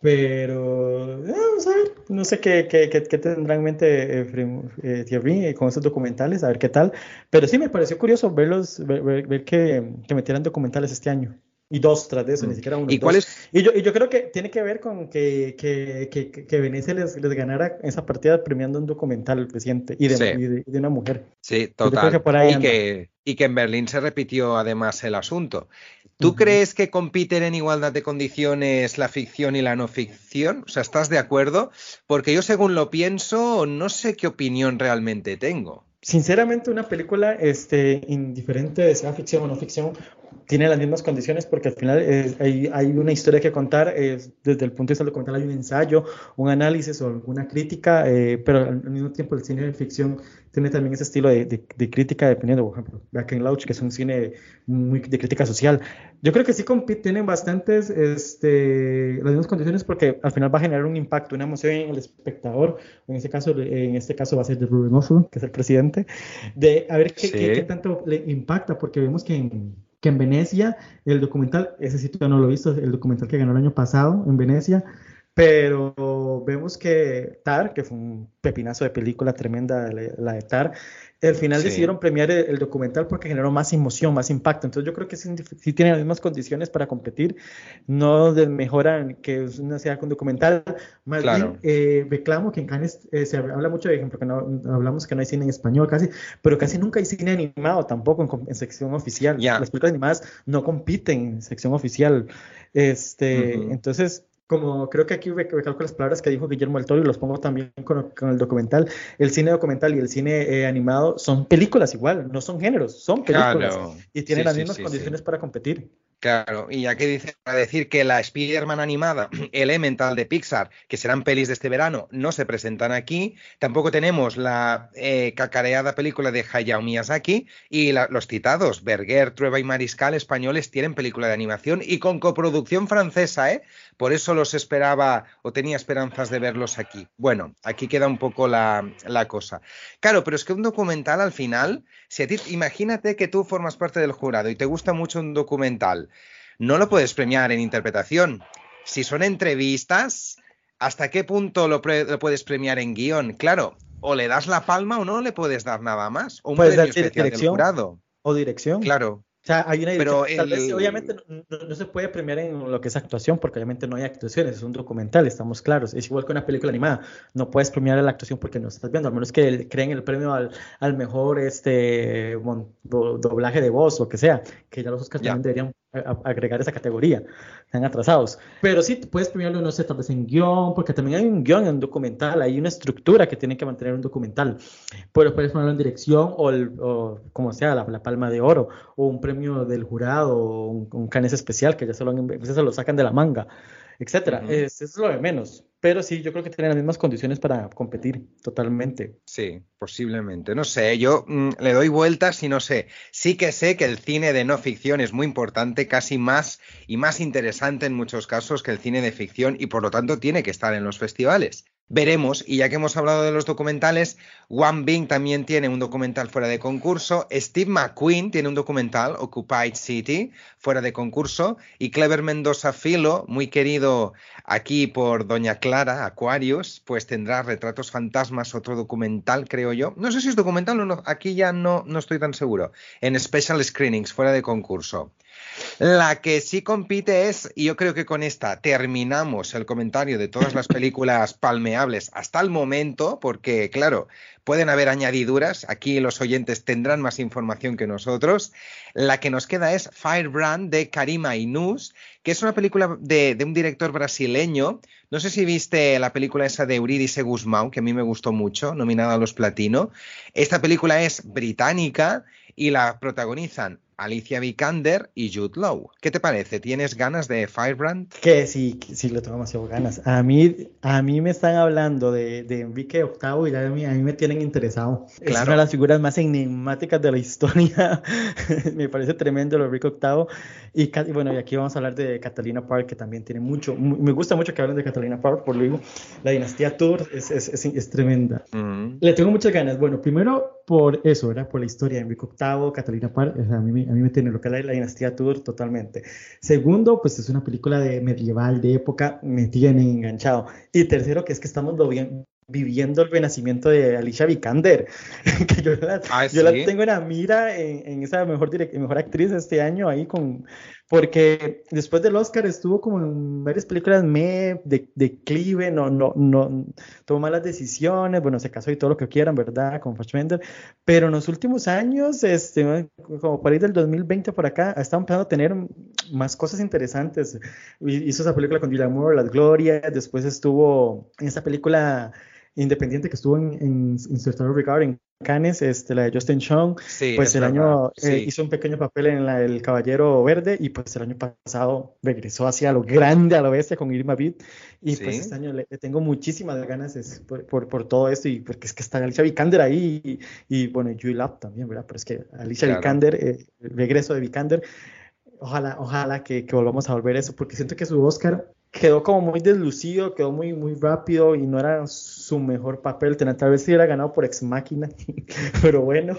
Pero eh, vamos a ver, no sé qué, qué, tendrán en mente eh, eh, Thierry con esos documentales, a ver qué tal. Pero sí me pareció curioso verlos, ver, que metieran documentales este año. Y dos tras de eso, ni mm. siquiera uno. ¿Y, cuál es? y, yo, y yo creo que tiene que ver con que, que, que, que Venecia les, les, ganara esa partida premiando un documental reciente y de, de, una mujer. Sí, total. y, que, y que en Berlín se repitió además el asunto. ¿Tú crees que compiten en igualdad de condiciones la ficción y la no ficción? O sea, ¿estás de acuerdo? Porque yo según lo pienso, no sé qué opinión realmente tengo. Sinceramente, una película este, indiferente de sea ficción o no ficción tiene las mismas condiciones porque al final hay, una historia que contar, desde el punto de vista del documental hay un ensayo, un análisis o alguna crítica, eh, pero al mismo tiempo el cine de ficción tiene también ese estilo de, de, crítica, dependiendo, por ejemplo, Back in Lounge, que es un cine muy de crítica social. Yo creo que sí tienen bastantes este, las mismas condiciones porque al final va a generar un impacto, una emoción en el espectador, en este caso, en este caso va a ser de Ruben Oslo, que es el presidente, de a ver qué, qué, tanto le impacta, porque vemos que en, que en Venecia, el documental, ese sitio no lo he visto, el documental que ganó el año pasado en Venecia, pero vemos que Tar, que fue un pepinazo de película tremenda, la de Tar, al final decidieron premiar el, documental porque generó más emoción, más impacto. Entonces yo creo que sí, sí tienen las mismas condiciones para competir, no desmejoran que es una sea con documental. Más bien eh, reclamo que en Cannes eh, se habla mucho, de ejemplo, que no hablamos que no hay cine en español casi, pero casi nunca hay cine animado tampoco en, sección oficial. Las películas animadas no compiten en sección oficial. Este, Entonces, como creo que aquí recalco las palabras que dijo Guillermo del Toro y los pongo también con, el documental. El cine documental y el cine eh, animado son películas igual, no son géneros, son películas. Y tienen las mismas condiciones para competir. Claro, y ya que dice para decir que la Spider-Man animada, Elemental de Pixar, que serán pelis de este verano, no se presentan aquí, tampoco tenemos la eh, cacareada película de Hayao Miyazaki y los citados Berger, Trueba y Mariscal españoles tienen película de animación y con coproducción francesa, ¿eh? Por eso los esperaba o tenía esperanzas de verlos aquí. Bueno, aquí queda un poco la, la cosa. Claro, pero es que un documental al final, si a ti, imagínate que tú formas parte del jurado y te gusta mucho un documental, no lo puedes premiar en interpretación. Si son entrevistas, ¿hasta qué punto lo, puedes premiar en guion? Claro, o le das la palma o no le puedes dar nada más. O un premio especial del jurado. O dirección. Claro. O sea, hay una Pero Tal vez, obviamente, no, se puede premiar en lo que es actuación, porque obviamente no hay actuaciones, es un documental, estamos claros. Es igual que una película animada, no puedes premiar la actuación porque no estás viendo, al menos que creen el premio al, al mejor este, doblaje de voz, lo que sea, que ya los Oscars también deberían agregar esa categoría, están atrasados. Pero sí, puedes premiarlo, no sé, tal vez en guion, porque también hay un guion en un documental, hay una estructura que tiene que mantener un documental. Pero puedes ponerlo en dirección o, como sea, la, palma de oro, o un premio del jurado, o un, un canes especial que ya se lo, se lo sacan de la manga etcétera. es, es, lo de menos. Pero sí, yo creo que tienen las mismas condiciones para competir totalmente. Sí, posiblemente. No sé, yo mm, le doy vueltas y no sé. Sí que sé que el cine de no ficción es muy importante, casi más y más interesante en muchos casos que el cine de ficción y por lo tanto tiene que estar en los festivales. Veremos, y ya que hemos hablado de los documentales, One Bing también tiene un documental fuera de concurso, Steve McQueen tiene un documental, Occupied City, fuera de concurso, y Clever Mendoza Filo, muy querido aquí por Doña Clara, Aquarius, pues tendrá Retratos Fantasmas, otro documental, creo yo. No sé si es documental o no, aquí ya no, no estoy tan seguro. En Special Screenings, fuera de concurso. La que sí compite es, y yo creo que con esta terminamos el comentario de todas las películas palmeables hasta el momento, porque claro, pueden haber añadiduras, aquí los oyentes tendrán más información que nosotros. La que nos queda es Firebrand de Karima Inus, que es una película de, un director brasileño. No sé si viste la película esa de Eurídice Guzmán, que a mí me gustó mucho, nominada a los Platino. Esta película es británica y la protagonizan Alicia Vikander y Jude Law. ¿Qué te parece? ¿Tienes ganas de Firebrand? Que sí, sí, le tengo demasiado ganas. A mí, a mí me están hablando de, de Enrique VIII y a mí, a mí me tienen interesado. Es una de las figuras más enigmáticas de la historia. me parece tremendo lo Enrique VIII. Y, bueno, y aquí vamos a hablar de Catalina Park, que también tiene mucho, me gusta mucho que hablen de Catalina Park, por lo digo, la dinastía Tour es, es, es, tremenda. Mm. Le tengo muchas ganas. Bueno, primero por eso, ¿verdad? Por la historia de Enrique VIII, Catalina Park, a mí a mí me tiene lo que es la dinastía Tudor totalmente. Segundo, pues es una película de medieval, de época, me tiene enganchado. Y tercero, que es que estamos viviendo el renacimiento de Alicia Vikander, que yo la, ah, yo la tengo en la mira en, en esa mejor, mejor actriz este año ahí con porque después del Oscar estuvo como en varias películas me de, declive, no, no, no, tomó malas decisiones, bueno, se casó y todo lo que quieran, ¿verdad? Con Fassbender, pero en los últimos años, este, como por ahí del 2020 por acá, ha empezando a tener más cosas interesantes. Hizo esa película con Julia Moore, Las Glorias, después estuvo en esa película independiente que estuvo en, en, en Regard en Cannes, este, la de Justin Chong, pues el año eh, hizo un pequeño papel en la, El Caballero Verde y pues el año pasado regresó hacia lo grande, a lo bestia con Irma Beat. Y pues este año le, tengo muchísimas ganas por, por, por, todo esto y porque es que está Alicia Vikander ahí y, bueno, y Lap también, ¿verdad? Pero es que Alicia Vikander, eh, el regreso de Vikander, ojalá, ojalá que, que volvamos a volver a eso porque siento que su Oscar quedó como muy deslucido, quedó muy, muy rápido y no era su mejor papel. Tal vez si hubiera ganado por Ex Máquina, pero bueno,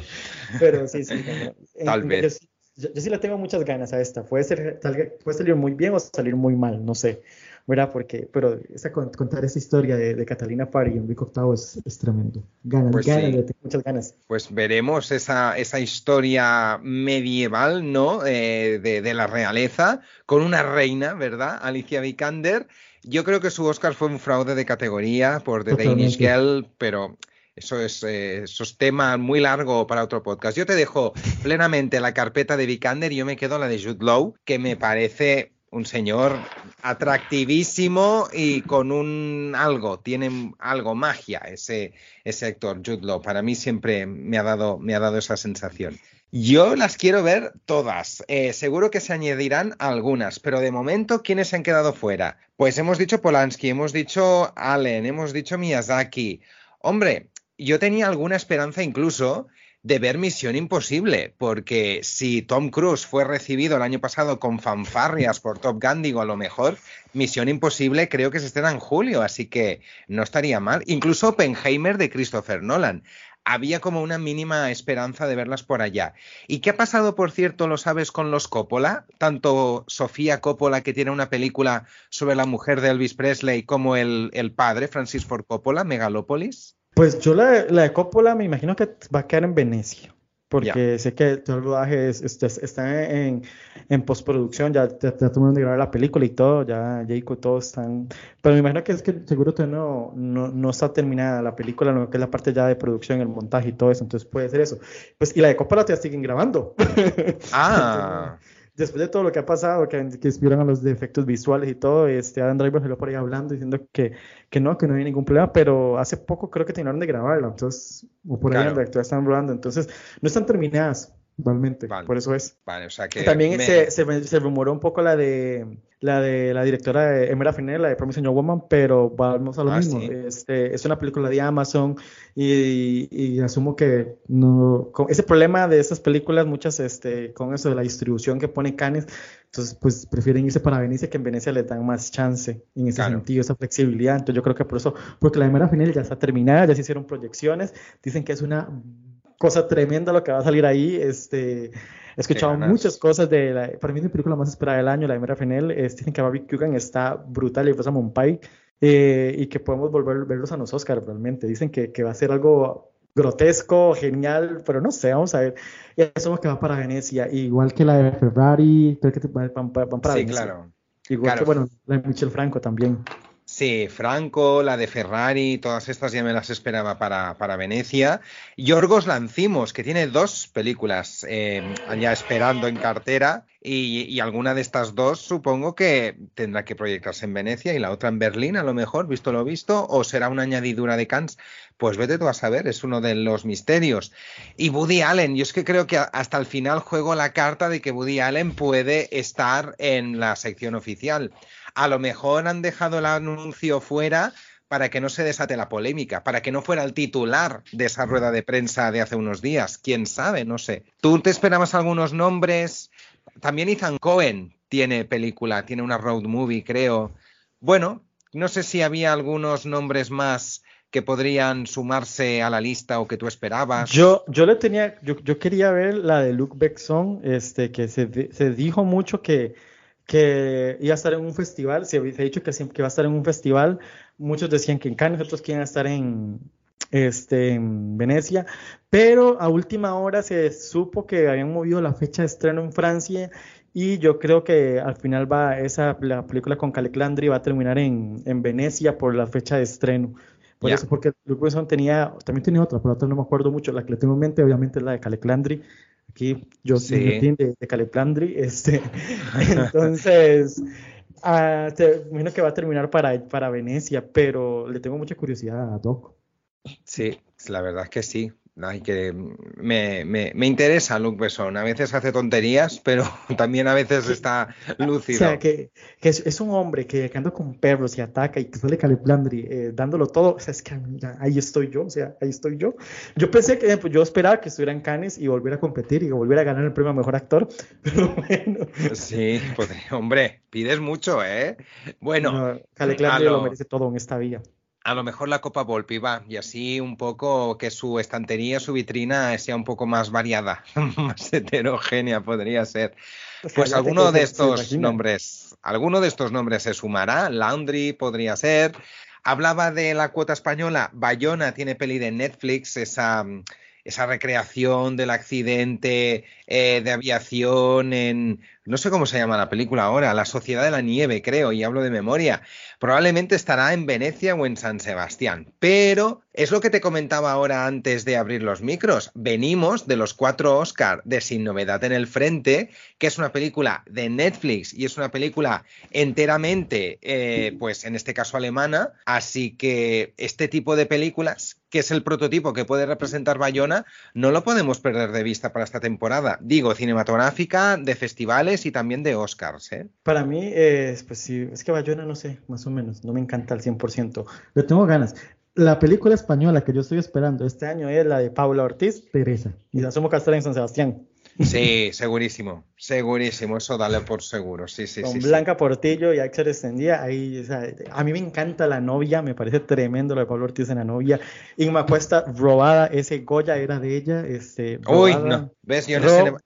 pero sí, sí. Tal vez. Yo, sí le tengo muchas ganas a esta. Puede, ser, puede salir muy bien o salir muy mal, no sé. ¿Verdad? Porque, pero esa, contar esa historia de, Catalina Parry y Enrique VIII es, es tremendo. Ganas, pues ganas, tengo muchas ganas. Pues veremos esa, esa historia medieval, ¿no? Eh, de, de, la realeza, con una reina, ¿verdad? Alicia Vikander. Yo creo que su Oscar fue un fraude de categoría por The Danish Girl, pero eso es, eh, eso es tema muy largo para otro podcast. Yo te dejo plenamente la carpeta de Vikander y yo me quedo la de Jude Law, que me parece un señor atractivísimo y con un algo, tiene algo magia ese, ese actor, Jude Para mí siempre me ha dado, me ha dado esa sensación. Yo las quiero ver todas. Eh, seguro que se añadirán algunas, pero de momento, ¿quiénes se han quedado fuera? Pues hemos dicho Polanski, hemos dicho Allen, hemos dicho Miyazaki. Hombre, yo tenía alguna esperanza incluso de ver Misión Imposible, porque si Tom Cruise fue recibido el año pasado con fanfarrias por Top Gun, digo, a lo mejor Misión Imposible creo que se estrena en julio, así que no estaría mal. Incluso Oppenheimer de Christopher Nolan. Había como una mínima esperanza de verlas por allá. ¿Y qué ha pasado, por cierto, lo sabes, con los Coppola? Tanto Sofía Coppola, que tiene una película sobre la mujer de Elvis Presley, como el, el padre, Francis Ford Coppola, Megalópolis. Pues yo la, la, de Coppola me imagino que va a quedar en Venecia, porque sé que todo el rodaje está en, en, postproducción, ya, ya, ya de grabar la película y todo, ya Jacob todos están, pero me imagino que es que seguro todavía no, no, no, está terminada la película, lo que es la parte ya de producción, el montaje y todo eso, entonces puede ser eso. Pues y la de Coppola todavía siguen grabando. Ah después de todo lo que ha pasado, que, que a los defectos visuales y todo, este Adam Driver se lo por ahí hablando diciendo que, que no, que no hay ningún problema, pero hace poco creo que terminaron de grabarla, entonces, o por ahí claro. están rodando, entonces no están terminadas, igualmente, por eso es. Vale, o sea que También se, se, se rumoró un poco la de la de la directora de Emera Fennell, la de Promising Young Woman, pero vamos a lo ah, mismo. Este, es una película de Amazon y, asumo que no, con ese problema de esas películas, muchas este, con eso de la distribución que pone Cannes, entonces pues prefieren irse para Venecia que en Venecia les dan más chance en ese sentido, esa flexibilidad. Entonces yo creo que por eso, porque la de Emera Fennell ya está terminada, ya se hicieron proyecciones, dicen que es una cosa tremenda lo que va a salir ahí, este He escuchado muchas cosas de la, para mí es mi película más esperada del año, la de Mera Fennell. dicen que Barbie Kugan está brutal y Rosa Monpai eh, y que podemos volver a verlos a los Oscars realmente. Dicen que, que va a ser algo grotesco, genial, pero no sé, vamos a ver. Y eso es que va para Venecia, igual que la de Ferrari, creo que van, para sí, claro. Igual que, bueno, la de Michel Franco también. Sí, Franco, la de Ferrari, todas estas ya me las esperaba para, para Venecia. Yorgos Lancimos, que tiene dos películas eh, esperando en cartera, y, alguna de estas dos supongo que tendrá que proyectarse en Venecia y la otra en Berlín, a lo mejor, visto lo visto, o será una añadidura de Cannes. Pues vete tú a saber, es uno de los misterios. Y Woody Allen, yo es que creo que hasta el final juego la carta de que Woody Allen puede estar en la sección oficial a lo mejor han dejado el anuncio fuera para que no se desate la polémica, para que no fuera el titular de esa rueda de prensa de hace unos días. ¿Quién sabe? No sé. ¿Tú te esperabas algunos nombres? También Ethan Cohen tiene película, tiene una road movie, creo. Bueno, no sé si había algunos nombres más que podrían sumarse a la lista o que tú esperabas. Yo, yo le tenía, yo, yo quería ver la de Luke Beckson, este, que se, se dijo mucho que que iba a estar en un festival, se, ha dicho que, que va a estar en un festival, muchos decían que en Cannes, otros a estar en, este, en Venecia, pero a última hora se supo que habían movido la fecha de estreno en Francia y yo creo que al final va esa la película con Calec Landry va a terminar en, en Venecia por la fecha de estreno. Por eso, porque Luke Besson tenía, también tenía otra, pero otra no me acuerdo mucho, la que le tengo en mente obviamente es la de Calec Landry, aquí yo soy de, de Caleplandri, este, entonces, uh, te, imagino que va a terminar para, para Venecia, pero le tengo mucha curiosidad a Doc. Sí, la verdad es que sí. Ay, que me, me, me, interesa Luke Besson. A veces hace tonterías, pero también a veces está lúcido. O sea, que, que es, es, un hombre que, anda con perros y ataca y que suele Caleb Landry eh, dándolo todo. O sea, es que ahí estoy yo. O sea, ahí estoy yo. Yo pensé que, pues, yo esperaba que estuviera en Cannes y volviera a competir y volviera a ganar el premio a mejor actor. Pero bueno. Sí, pues, hombre, pides mucho, ¿eh? Bueno. No, Landry lo merece todo en esta vida a lo mejor la Copa Volpi va, y así un poco que su estantería, su vitrina sea un poco más variada, más heterogénea podría ser. Pues, pues alguno de estos nombres, alguno de estos nombres se sumará, Laundry podría ser. Hablaba de la cuota española, Bayona tiene peli de Netflix, esa esa recreación del accidente eh, de aviación en, no sé cómo se llama la película ahora, La Sociedad de la Nieve, creo, y hablo de memoria. Probablemente estará en Venecia o en San Sebastián, pero es lo que te comentaba ahora antes de abrir los micros. Venimos de los cuatro Oscar de Sin Novedad en el Frente, que es una película de Netflix y es una película enteramente, eh, pues en este caso alemana, así que este tipo de películas que es el prototipo que puede representar Bayona, no lo podemos perder de vista para esta temporada. Digo, cinematográfica, de festivales y también de Oscars. ¿eh? Para mí, pues sí, es que Bayona, no sé, más o menos, no me encanta al 100%. Le tengo ganas. la película española que yo estoy esperando este año es la de Paula Ortiz, Teresa, y la somos Castel en San Sebastián. Sí, segurísimo, segurísimo, eso dale por seguro, sí, sí, Con Blanca Portillo y Axel Extendía, ahí, a mí me encanta la novia, me parece tremendo lo de Pablo Ortiz en la novia. Inma Cuesta, robada, ese Goya era de ella, este, Uy, no, ves, yo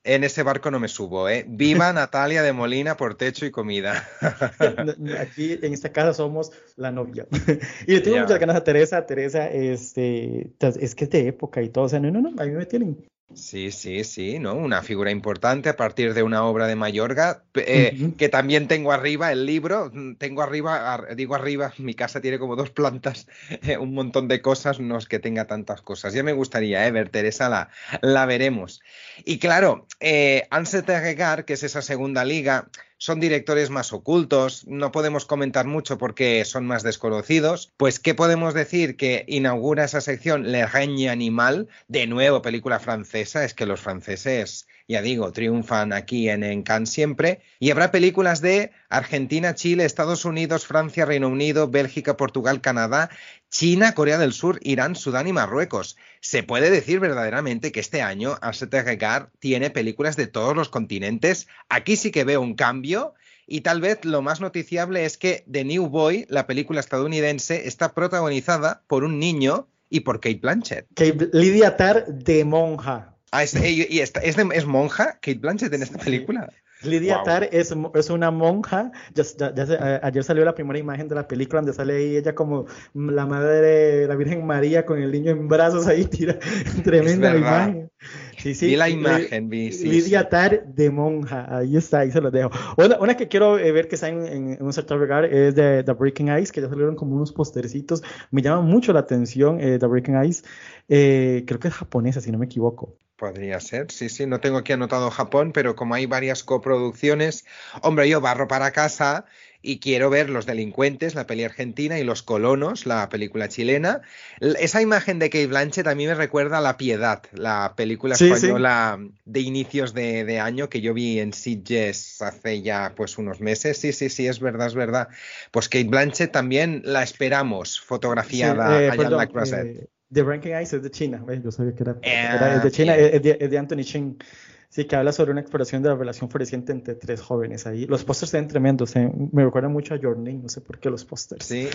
en ese, barco no me subo, ¿eh? Viva Natalia de Molina por techo y comida. Aquí en esta casa somos la novia. y le tengo muchas ganas a Teresa, Teresa, este, es que es de época y todo, o sea, no, no, no, a mí me tienen Sí, sí, sí, ¿no? Una figura importante a partir de una obra de Mayorga, eh, que también tengo arriba el libro, mm, tengo arriba, digo arriba, mi casa tiene como dos plantas, eh, un montón de cosas, no es que tenga tantas cosas. Ya me gustaría eh, ver Teresa, la, la veremos. Y claro, eh, Anse que es esa segunda liga, son directores más ocultos, no podemos comentar mucho porque son más desconocidos. Pues, ¿qué podemos decir? Que inaugura esa sección Le Règne Animal, de nuevo película francesa, es que los franceses ya digo, triunfan aquí en, en, Cannes siempre. Y habrá películas de Argentina, Chile, Estados Unidos, Francia, Reino Unido, Bélgica, Portugal, Canadá, China, Corea del Sur, Irán, Sudán y Marruecos. Se puede decir verdaderamente que este año Regard tiene películas de todos los continentes. Aquí sí que veo un cambio. Y tal vez lo más noticiable es que The New Boy, la película estadounidense, está protagonizada por un niño y por Kate Blanchett. Kate Lidia Tar de monja. Ah, es, y, es, es, monja Kate Blanchett en esta película. Lidia Tar es, es, una monja. ayer salió la primera imagen de la película donde sale ahí ella como la madre la Virgen María con el niño en brazos ahí, tira tremenda imagen. Sí, sí. Vi la imagen, vi. Lidia Tar de monja, ahí está, ahí se los dejo. Una, una que quiero eh, ver que está en, en, un cierto lugar es de The Breaking Ice, que ya salieron como unos postercitos. Me llama mucho la atención eh, The Breaking Ice. Eh, creo que es japonesa, si no me equivoco. Podría ser, sí, sí. No tengo aquí anotado Japón, pero como hay varias coproducciones, hombre, yo barro para casa y quiero ver Los Delincuentes, la peli argentina, y Los Colonos, la película chilena. Esa imagen de Kate Blanchett a mí me recuerda a La Piedad, la película española de inicios de, año que yo vi en Sitges hace ya pues unos meses. Sí, sí, sí, es verdad, es verdad. Pues Kate Blanchett también la esperamos fotografiada eh, allá en la Crusade. The Ranking Ice es de China, yo sabía que era, es de China, es de, Anthony Ching. Sí, que habla sobre una exploración de la relación floreciente entre tres jóvenes ahí. Los pósters se ven tremendos, eh, me recuerdan mucho a Your no sé por qué los pósters. Sí,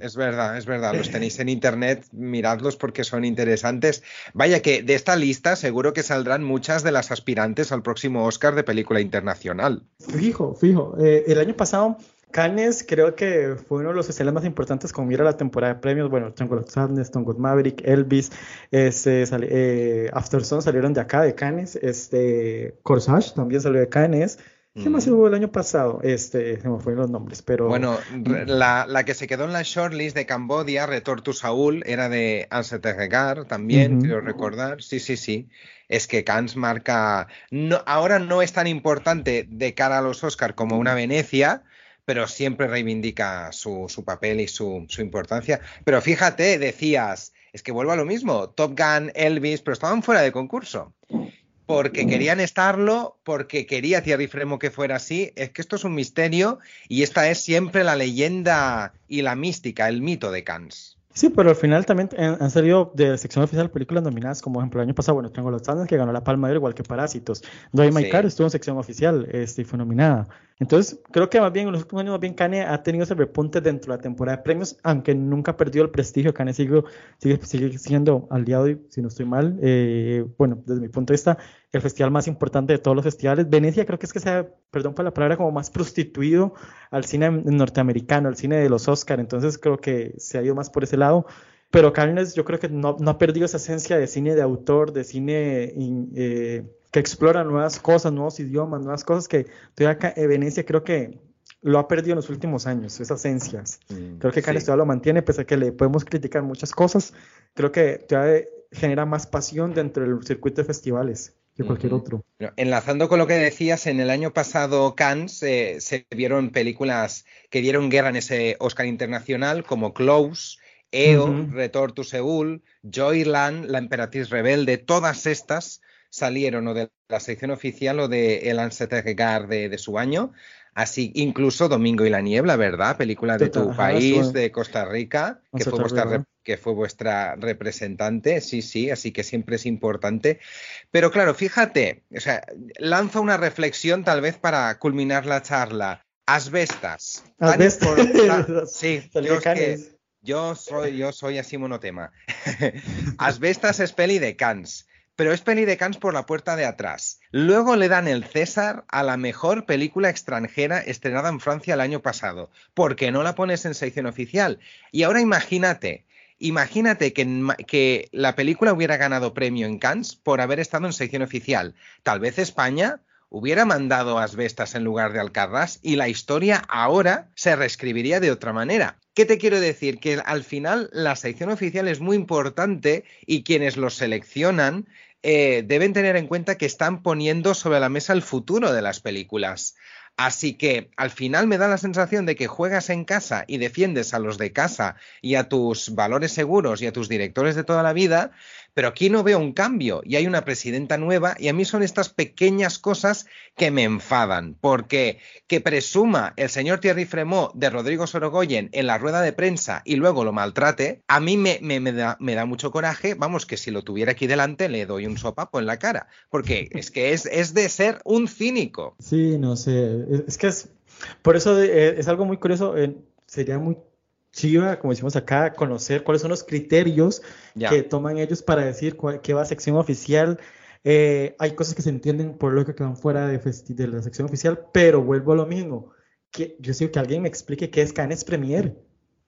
es, verdad, es verdad, los tenéis en internet, miradlos porque son interesantes. Vaya que de esta lista seguro que saldrán muchas de las aspirantes al próximo Oscar de película internacional. Fijo, fijo. Eh, el año pasado Cannes creo que fue uno de los festivales más importantes con mira la temporada de premios. Bueno, Triangle of Sadness, Stone Maverick, Elvis, este, eh, Afterson salieron de acá, de Cannes. Este, Corsage también salió de Cannes. ¿Qué más hubo el año pasado? Este, se me fueron los nombres, pero... Bueno, la, que se quedó en la shortlist de Cambodia, Retor to Saúl, era de Anse Regar también, quiero recordar. Sí, sí, sí. Es que Cannes marca... No, ahora no es tan importante de cara a los Oscar como una Venecia, pero siempre reivindica su, papel y su, importancia. Pero fíjate, decías, es que vuelvo a lo mismo, Top Gun, Elvis, pero estaban fuera de concurso. Porque querían estarlo, porque quería Thierry Fremo que fuera así. Es que esto es un misterio y esta es siempre la leyenda y la mística, el mito de Cannes. Sí, pero al final también han, salido de sección oficial películas nominadas, como ejemplo el año pasado, bueno, tengo los Sanders que ganó la Palma de Oro igual que Parásitos. Doy My Car estuvo en sección oficial este, y fue nominada. Entonces, creo que más bien en los últimos años, más bien Kanye ha tenido ese repunte dentro de la temporada de premios, aunque nunca perdió el prestigio. Kanye sigue, sigue, siendo al día de hoy, si no estoy mal, eh, bueno, desde mi punto de vista, el festival más importante de todos los festivales. Venecia creo que es que se ha, perdón por la palabra, como más prostituido al cine norteamericano, al cine de los Oscar. Entonces, creo que se ha ido más por ese lado. Pero Cannes yo creo que no, no ha perdido esa esencia de cine de autor, de cine... Eh, que explora nuevas cosas, nuevos idiomas, nuevas cosas que estoy acá en Venecia creo que lo ha perdido en los últimos años, esas esencias. Mm, creo que Cannes todavía lo mantiene, pese a que le podemos criticar muchas cosas, creo que todavía genera más pasión dentro del circuito de festivales que cualquier otro. Enlazando con lo que decías, en el año pasado Cannes eh, se vieron películas que dieron guerra en ese Oscar internacional, como Close, EO, Retor to Seúl, Joyland, La Emperatriz Rebelde, todas estas salieron o de la sección oficial o de El Ansetegar de, de su año. Así, incluso Domingo y la Niebla, ¿verdad? Película de tu país, de Costa Rica, que fue, vuestra, que fue vuestra representante, sí, sí, así que siempre es importante. Pero claro, fíjate, o sea, lanza una reflexión tal vez para culminar la charla. Asbestas. Asbestas. Sí, yo, soy, yo soy así monotema. Asbestas es peli de Cannes pero es peli de Cannes por la puerta de atrás. Luego le dan el César a la mejor película extranjera estrenada en Francia el año pasado. ¿Por qué no la pones en sección oficial? Y ahora imagínate, imagínate que, la película hubiera ganado premio en Cannes por haber estado en sección oficial. Tal vez España hubiera mandado asbestas en lugar de Alcarrás y la historia ahora se reescribiría de otra manera. ¿Qué te quiero decir? Que al final la sección oficial es muy importante y quienes los seleccionan eh, deben tener en cuenta que están poniendo sobre la mesa el futuro de las películas. Así que al final me da la sensación de que juegas en casa y defiendes a los de casa y a tus valores seguros y a tus directores de toda la vida, pero aquí no veo un cambio y hay una presidenta nueva y a mí son estas pequeñas cosas que me enfadan, porque que presuma el señor Thierry Fremont de Rodrigo Sorogoyen en la rueda de prensa y luego lo maltrate, a mí me, da, me da, mucho coraje, vamos, que si lo tuviera aquí delante le doy un sopapo en la cara, porque es que es, es de ser un cínico. Sí, no sé, es, que es, por eso eh, es algo muy curioso, eh, sería muy chiva, como decimos acá, conocer cuáles son los criterios que toman ellos para decir qué va a sección oficial. Eh, hay cosas que se entienden por lo que van fuera de, de, la sección oficial, pero vuelvo a lo mismo. Que yo sigo que alguien me explique qué es Canes Premier.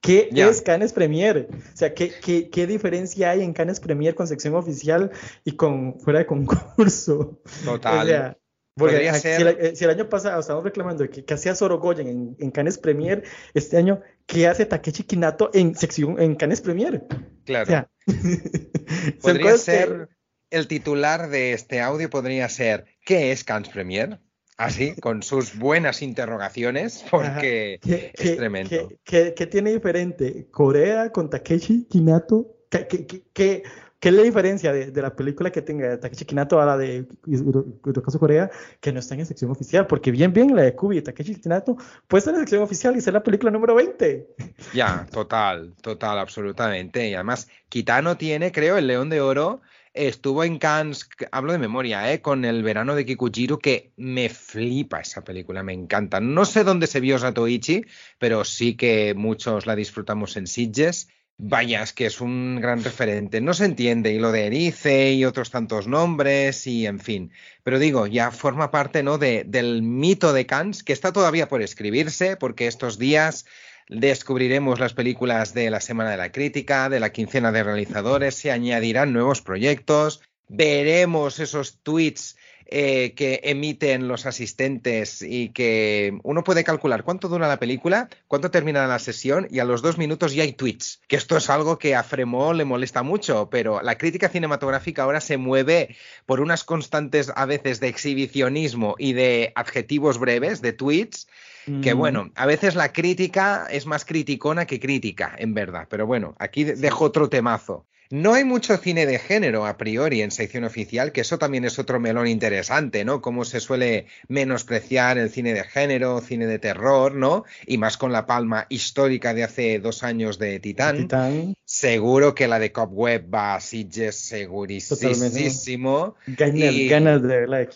¿Qué es Canes Premier? O sea, ¿qué, ¿qué, qué, diferencia hay en Canes Premier con sección oficial y con fuera de concurso? Total. Porque eh, si, el, año pasado estábamos reclamando que, que hacía Sorogoyen en, en Canes Premier, este año, ¿qué hace Takeshi Kinato en sección en Canes Premier? Claro. podría ser el titular de este audio podría ser ¿qué es Cannes Premier? Así, con sus buenas interrogaciones, porque es tremendo. ¿qué, tiene diferente Corea con Takeshi Kinato? ¿Qué, ¿Qué es la diferencia de, la película que tenga Takeshi Kinato a la de Hirokazu Corea que no está en sección oficial? Porque bien, bien, la de Kubi y Takeshi Kinato puede estar en sección oficial y ser la película número 20. Ya, total, total, absolutamente. Y además, Kitano tiene, creo, el León de Oro. Estuvo en Cannes, hablo de memoria, ¿eh? con el verano de Kikujiro, que me flipa esa película, me encanta. No sé dónde se vio Satoichi, pero sí que muchos la disfrutamos en Sitges Vaya, es que es un gran referente. No se entiende, y lo de Erice y otros tantos nombres, y en fin. Pero digo, ya forma parte ¿no? de, del mito de Cannes, que está todavía por escribirse, porque estos días descubriremos las películas de la Semana de la Crítica, de la quincena de realizadores, se añadirán nuevos proyectos, veremos esos tweets eh, que emiten los asistentes y que uno puede calcular cuánto dura la película, cuánto termina la sesión y a los dos minutos ya hay tweets. Que esto es algo que a Fremont le molesta mucho, pero la crítica cinematográfica ahora se mueve por unas constantes a veces de exhibicionismo y de adjetivos breves, de tweets. Que bueno, a veces la crítica es más criticona que crítica, en verdad. Pero bueno, aquí dejo otro temazo. No hay mucho cine de género a priori en sección oficial, que eso también es otro melón interesante, ¿no? Cómo se suele menospreciar el cine de género, cine de terror, ¿no? Y más con la palma histórica de hace dos años de Titán. Seguro que la de Cobweb va a Sitges segurísimo. Ganas, de verla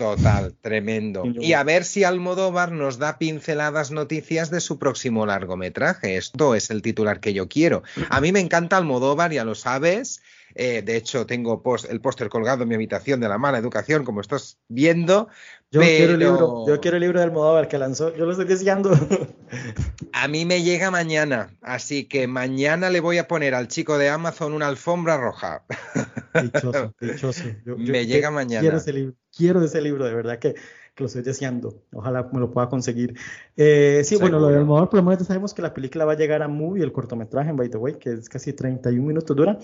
Total, tremendo. Y a ver si Almodóvar nos da pinceladas noticias de su próximo largometraje. Esto es el titular que yo quiero. A mí me encanta Almodóvar, ya lo sabes. Eh, de hecho, tengo el póster colgado en mi habitación de la mala educación, como estás viendo. Yo, quiero, el libro, yo quiero el libro de Almodóvar que lanzó. Yo lo estoy deseando. A mí me llega mañana, así que mañana le voy a poner al chico de Amazon una alfombra roja. Dichoso, dichoso. me llega mañana. Quiero ese libro quiero ese libro, de verdad que, lo estoy deseando. Ojalá me lo pueda conseguir. Eh, sí, bueno, lo del Almodóvar, por lo menos sabemos que la película va a llegar a Movie, el cortometraje, by the way, que es casi 31 minutos dura.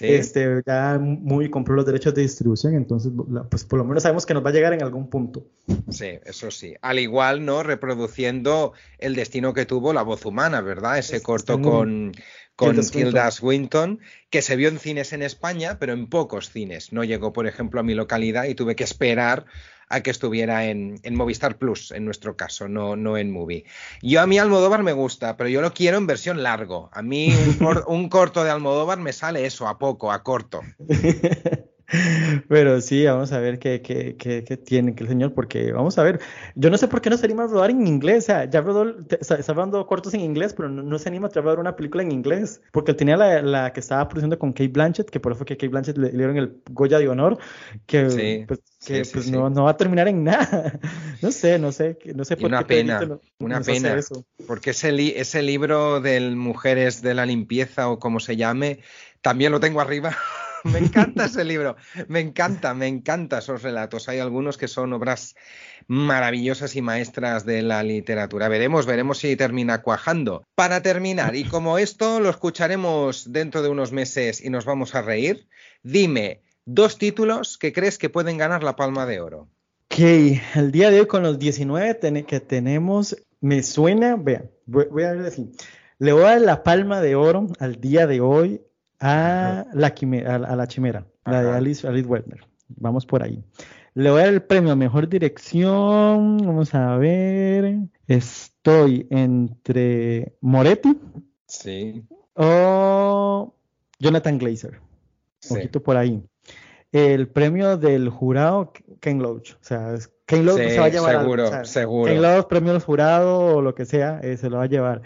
Este, ya Movie compró los derechos de distribución, entonces, pues por lo menos sabemos que nos va a llegar en algún punto. Sí, eso sí. Al igual, ¿no? Reproduciendo el destino que tuvo la voz humana, ¿verdad? Ese corto con con Tilda Swinton, que se vio en cines en España, pero en pocos cines. No llegó, por ejemplo, a mi localidad y tuve que esperar a que estuviera en, Movistar Plus, en nuestro caso, no, no en Movie. Yo a mí Almodóvar me gusta, pero yo lo quiero en versión largo. A mí un corto de Almodóvar me sale eso, a poco, a corto. Pero sí, vamos a ver qué, qué, qué, qué, tiene que el señor, porque vamos a ver, yo no sé por qué no se anima a rodar en inglés, o sea, ya rodó, está, hablando cortos en inglés, pero no, se anima a rodar una película en inglés, porque él tenía la, la, que estaba produciendo con Kate Blanchett, que por eso fue que Kate Blanchett le, dieron el Goya de honor, que, pues, que, pues no, no, va a terminar en nada, no sé, no sé, no sé por una Pena, una pena, porque ese, ese libro del Mujeres de la Limpieza o como se llame, también lo tengo arriba. me encanta ese libro, me encanta, me encanta esos relatos. Hay algunos que son obras maravillosas y maestras de la literatura. Veremos, veremos si termina cuajando. Para terminar, y como esto lo escucharemos dentro de unos meses y nos vamos a reír, dime dos títulos que crees que pueden ganar la Palma de Oro. Ok, el día de hoy con los 19 que tenemos, me suena, vean, voy, a decir, le voy a dar la Palma de Oro al día de hoy a la, a, la chimera, la de Alice, Alice Vamos por ahí. Le voy a dar el premio a mejor dirección. Vamos a ver. Estoy entre Moretti. Sí. O Jonathan Glazer. Un poquito por ahí. El premio del jurado, Ken Loach. O sea, Ken Loach se va a llevar. Seguro, seguro. Ken Loach, premio del jurado o lo que sea, eh, se lo va a llevar.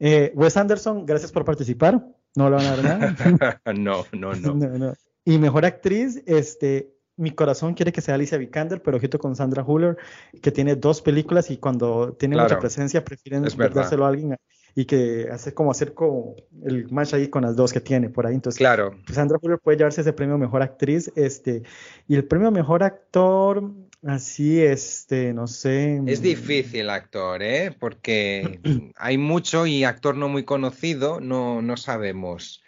Eh, Wes Anderson, gracias por participar. No lo van a dar nada. no, no, no, Y mejor actriz, este, mi corazón quiere que sea Alicia Vikander, pero ojito con Sandra Huller, que tiene dos películas y cuando tiene mucha presencia prefieren dárselo a alguien y que hace como hacer como el match ahí con las dos que tiene por ahí. Entonces, claro. Sandra Huller puede llevarse ese premio mejor actriz, este, y el premio mejor actor, así, este, no sé. Es mm. difícil actor, ¿eh? Porque hay mucho y actor no muy conocido, no, no sabemos.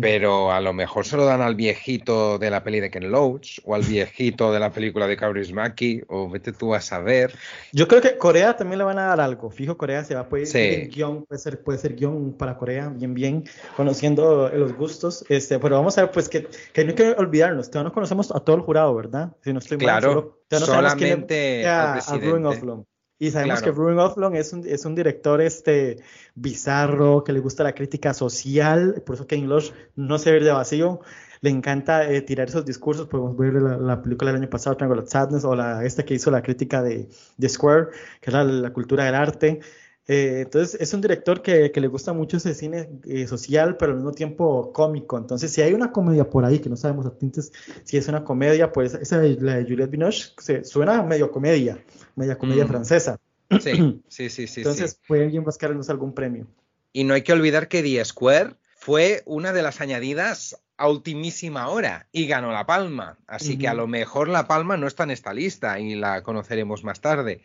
Pero a lo mejor se lo dan al viejito de la peli de Ken Loach o al viejito de la película de Kaurismäki o vete tú a saber. Yo creo que Corea también le van a dar algo. Fijo, Corea se va a poder guion, puede ser, puede ser guion para Corea, bien, bien, conociendo los gustos. Este, pero vamos a ver, pues que, que no hay que olvidarnos, todavía no conocemos a todo el jurado, ¿verdad? Si no estoy claro, mal, solamente a, a y sabemos que Ruben Offlon es un, es un director este, bizarro, que le gusta la crítica social, por eso Ken Loach no se ve de vacío. Le encanta eh, tirar esos discursos, podemos ver la, película del año pasado, Triangle of Sadness, o la, esta que hizo la crítica de, de Square, que es la, cultura del arte. Eh, entonces, es un director que, que, le gusta mucho ese cine eh, social, pero al mismo tiempo cómico. Entonces, si hay una comedia por ahí, que no sabemos a tintes si es una comedia, pues esa la de Juliette Binoche se, suena medio comedia media comedia mm. francesa. Sí, sí, sí, sí. Entonces puede alguien buscarnos algún premio. Y no hay que olvidar que The Square fue una de las añadidas a ultimísima hora y ganó la palma. Así que a lo mejor la palma no está en esta lista y la conoceremos más tarde.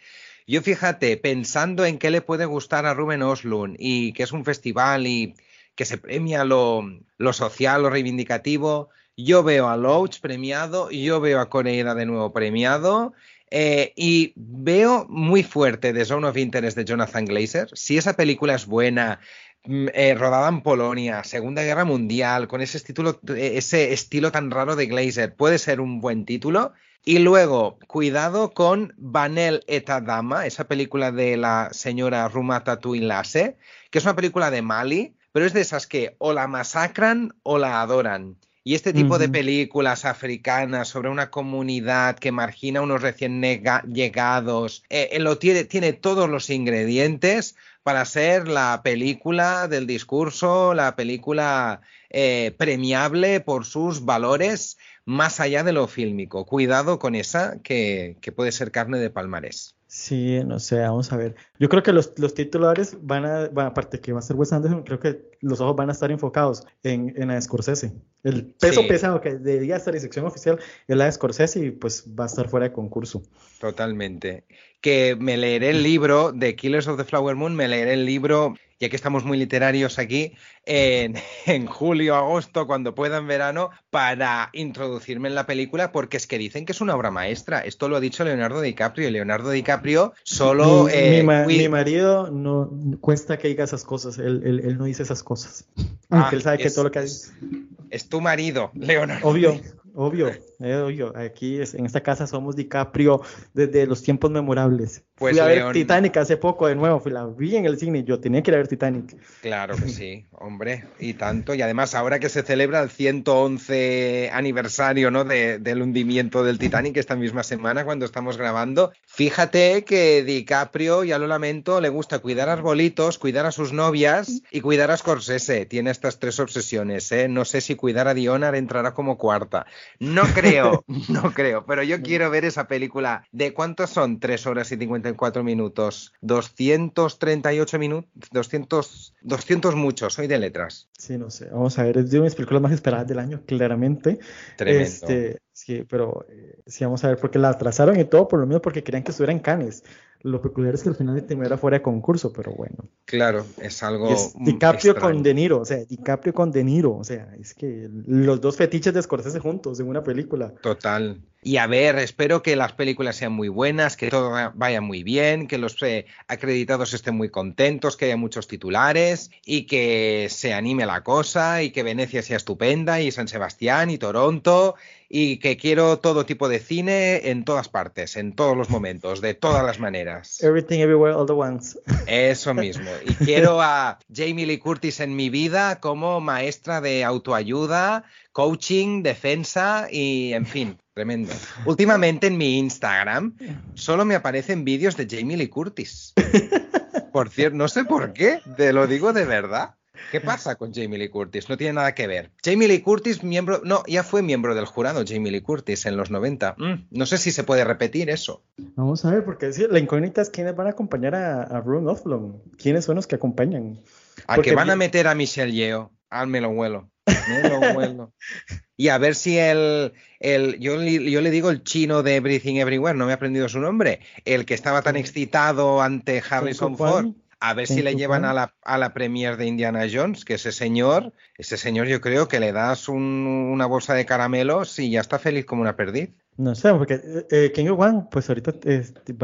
Yo fíjate, pensando en qué le puede gustar a Ruben Oslund y que es un festival y que se premia lo, lo social, lo reivindicativo, yo veo a Loach premiado, yo veo a Coreida de nuevo premiado eh, y veo muy fuerte The Zone of Interest de Jonathan Glazer. Si esa película es buena, mm, eh, rodada en Polonia, Segunda Guerra Mundial, con ese, eh, ese estilo tan raro de Glazer, puede ser un buen título. Y luego, cuidado con Vanel Etadama, esa película de la señora Rumata Tuilase, que es una película de Mali, pero es de esas que o la masacran o la adoran. Y este tipo de películas africanas sobre una comunidad que margina a unos recién llegados, eh, eh, lo tiene, tiene todos los ingredientes para ser la película del discurso, la película eh, premiable por sus valores más allá de lo fílmico. Cuidado con esa que, que puede ser carne de palmarés. Sí, no sé, vamos a ver. Yo creo que los, los titulares van a, aparte que va a ser Wes Anderson, creo que los ojos van a estar enfocados en, en la Scorsese. El peso pesado que debería estar en sección oficial es la de Scorsese y pues va a estar fuera de concurso. Totalmente. Que me leeré el libro de Killers of the Flower Moon, me leeré el libro ya que estamos muy literarios aquí, en, julio, agosto, cuando pueda en verano, para introducirme en la película, porque es que dicen que es una obra maestra. Esto lo ha dicho Leonardo DiCaprio. Leonardo DiCaprio solo... Mi, eh, marido no cuesta que diga esas cosas, él, no dice esas cosas. Aunque él sabe que todo lo que es, es tu marido, Leonardo. Obvio, obvio. Eh, aquí en esta casa somos DiCaprio desde los tiempos memorables. Pues fui a ver Titanic hace poco de nuevo, fui la vi en el cine, yo tenía que ir a ver Titanic. Claro que sí, hombre, y tanto. Y además ahora que se celebra el 111 aniversario ¿no? del hundimiento del Titanic esta misma semana cuando estamos grabando, fíjate que DiCaprio, ya lo lamento, le gusta cuidar arbolitos, cuidar a sus novias y cuidar a Scorsese. Tiene estas tres obsesiones, ¿eh? No sé si cuidar a Dionar entrará como cuarta. No creo, no creo, pero yo quiero ver esa película. ¿De cuántos son? Tres horas y 54 minutos. 238 minutos. 200, 200 muchos, soy de letras. Sí, no sé. Vamos a ver, es de mis películas más esperadas del año, claramente. Tremendo. Este, sí, pero eh, sí, vamos a ver, porque la atrasaron y todo por lo mismo porque querían que estuviera en Cannes. Lo peculiar es que al final de era fuera de concurso, pero bueno. Claro, es algo. DiCaprio con De Niro, o sea, DiCaprio con De Niro, o sea, es que los dos fetiches de Scorsese juntos en una película. Total. Y a ver, espero que las películas sean muy buenas, que todo vaya muy bien, que los eh, acreditados estén muy contentos, que haya muchos titulares y que se anime la cosa y que Venecia sea estupenda y San Sebastián y Toronto y que quiero todo tipo de cine en todas partes, en todos los momentos, de todas las maneras. Everything, everywhere, all the once. Eso mismo. Y quiero a Jamie Lee Curtis en mi vida como maestra de autoayuda, coaching, defensa y, en fin, Tremendo. Últimamente en mi Instagram solo me aparecen vídeos de Jamie Lee Curtis. Por cierto, no sé por qué, te lo digo de verdad. ¿Qué pasa con Jamie Lee Curtis? No tiene nada que ver. Jamie Lee Curtis, miembro, no, ya fue miembro del jurado Jamie Lee Curtis en los 90. Mm, no sé si se puede repetir eso. Vamos a ver, porque la incógnita es quiénes van a acompañar a, a Rune Offlon. ¿Quiénes son los que acompañan? A que van a meter a Michelle Yeo. Al me lo vuelo. Y a ver si el, el yo, yo, le digo el chino de Everything Everywhere, no me he aprendido su nombre, el que estaba tan excitado ante Harrison Ford. A ver si le llevan a la, a la premier de Indiana Jones, que ese señor, ese señor yo creo que le das una bolsa de caramelos y ya está feliz como una perdiz. No sé, porque eh, eh King of pues ahorita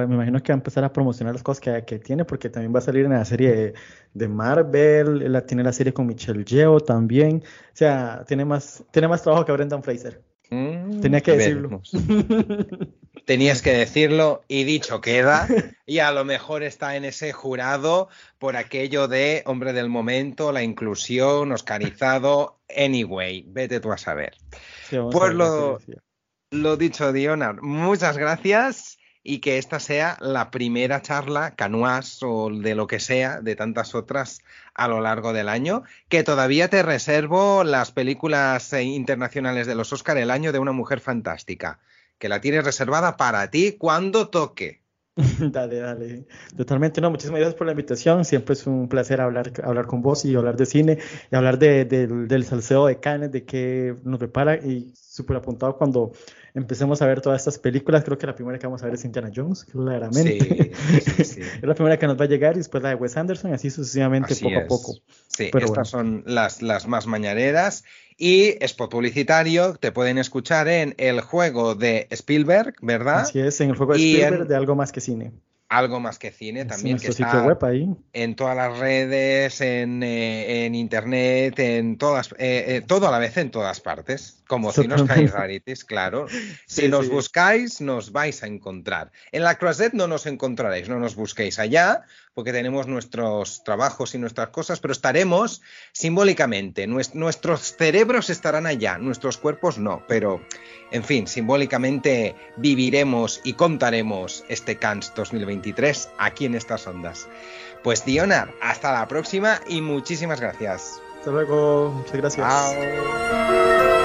me imagino que va a empezar a promocionar las cosas que, que tiene, porque también va a salir en la serie de, Marvel, la, tiene la serie con Michelle Yeoh también, o sea, tiene más, tiene más trabajo que Brendan Fraser. Mm, Tenía que decirlo. Tenías que decirlo y dicho queda, y a lo mejor está en ese jurado por aquello de hombre del momento, la inclusión, oscarizado, anyway, vete tú a saber. pues lo... Lo dicho, Dionar, muchas gracias y que esta sea la primera charla canuas o de lo que sea, de tantas otras a lo largo del año, que todavía te reservo las películas eh, internacionales de los Oscar el año de una mujer fantástica, que la tienes reservada para ti cuando toque. dale, dale. Totalmente, no, muchísimas gracias por la invitación. Siempre es un placer hablar, hablar con vos y hablar de cine y hablar de, del salseo de Cannes, de qué nos prepara y súper apuntado cuando empecemos a ver todas estas películas. Creo que la primera que vamos a ver es Indiana Jones, claramente. es la primera que nos va a llegar y después la de Wes Anderson, así sucesivamente poco a poco. Sí, estas son las, las más mañaneras. Y spot publicitario, te pueden escuchar en el juego de Spielberg, ¿verdad? Así es, en el juego de Spielberg de algo más que cine. Algo más que cine también que está web ahí. en todas las redes en, eh, en internet en todas eh, eh, todo a la vez en todas partes como si nos caéis Rarities claro. Si nos buscáis nos vais a encontrar. En la Croisette no nos encontraréis no nos busquéis allá porque tenemos nuestros trabajos y nuestras cosas, pero estaremos simbólicamente. Nuestros cerebros estarán allá, nuestros cuerpos no, pero en fin, simbólicamente viviremos y contaremos este Cannes 2023 aquí en estas ondas. Pues Dionar, hasta la próxima y muchísimas gracias. Hasta luego, muchas gracias.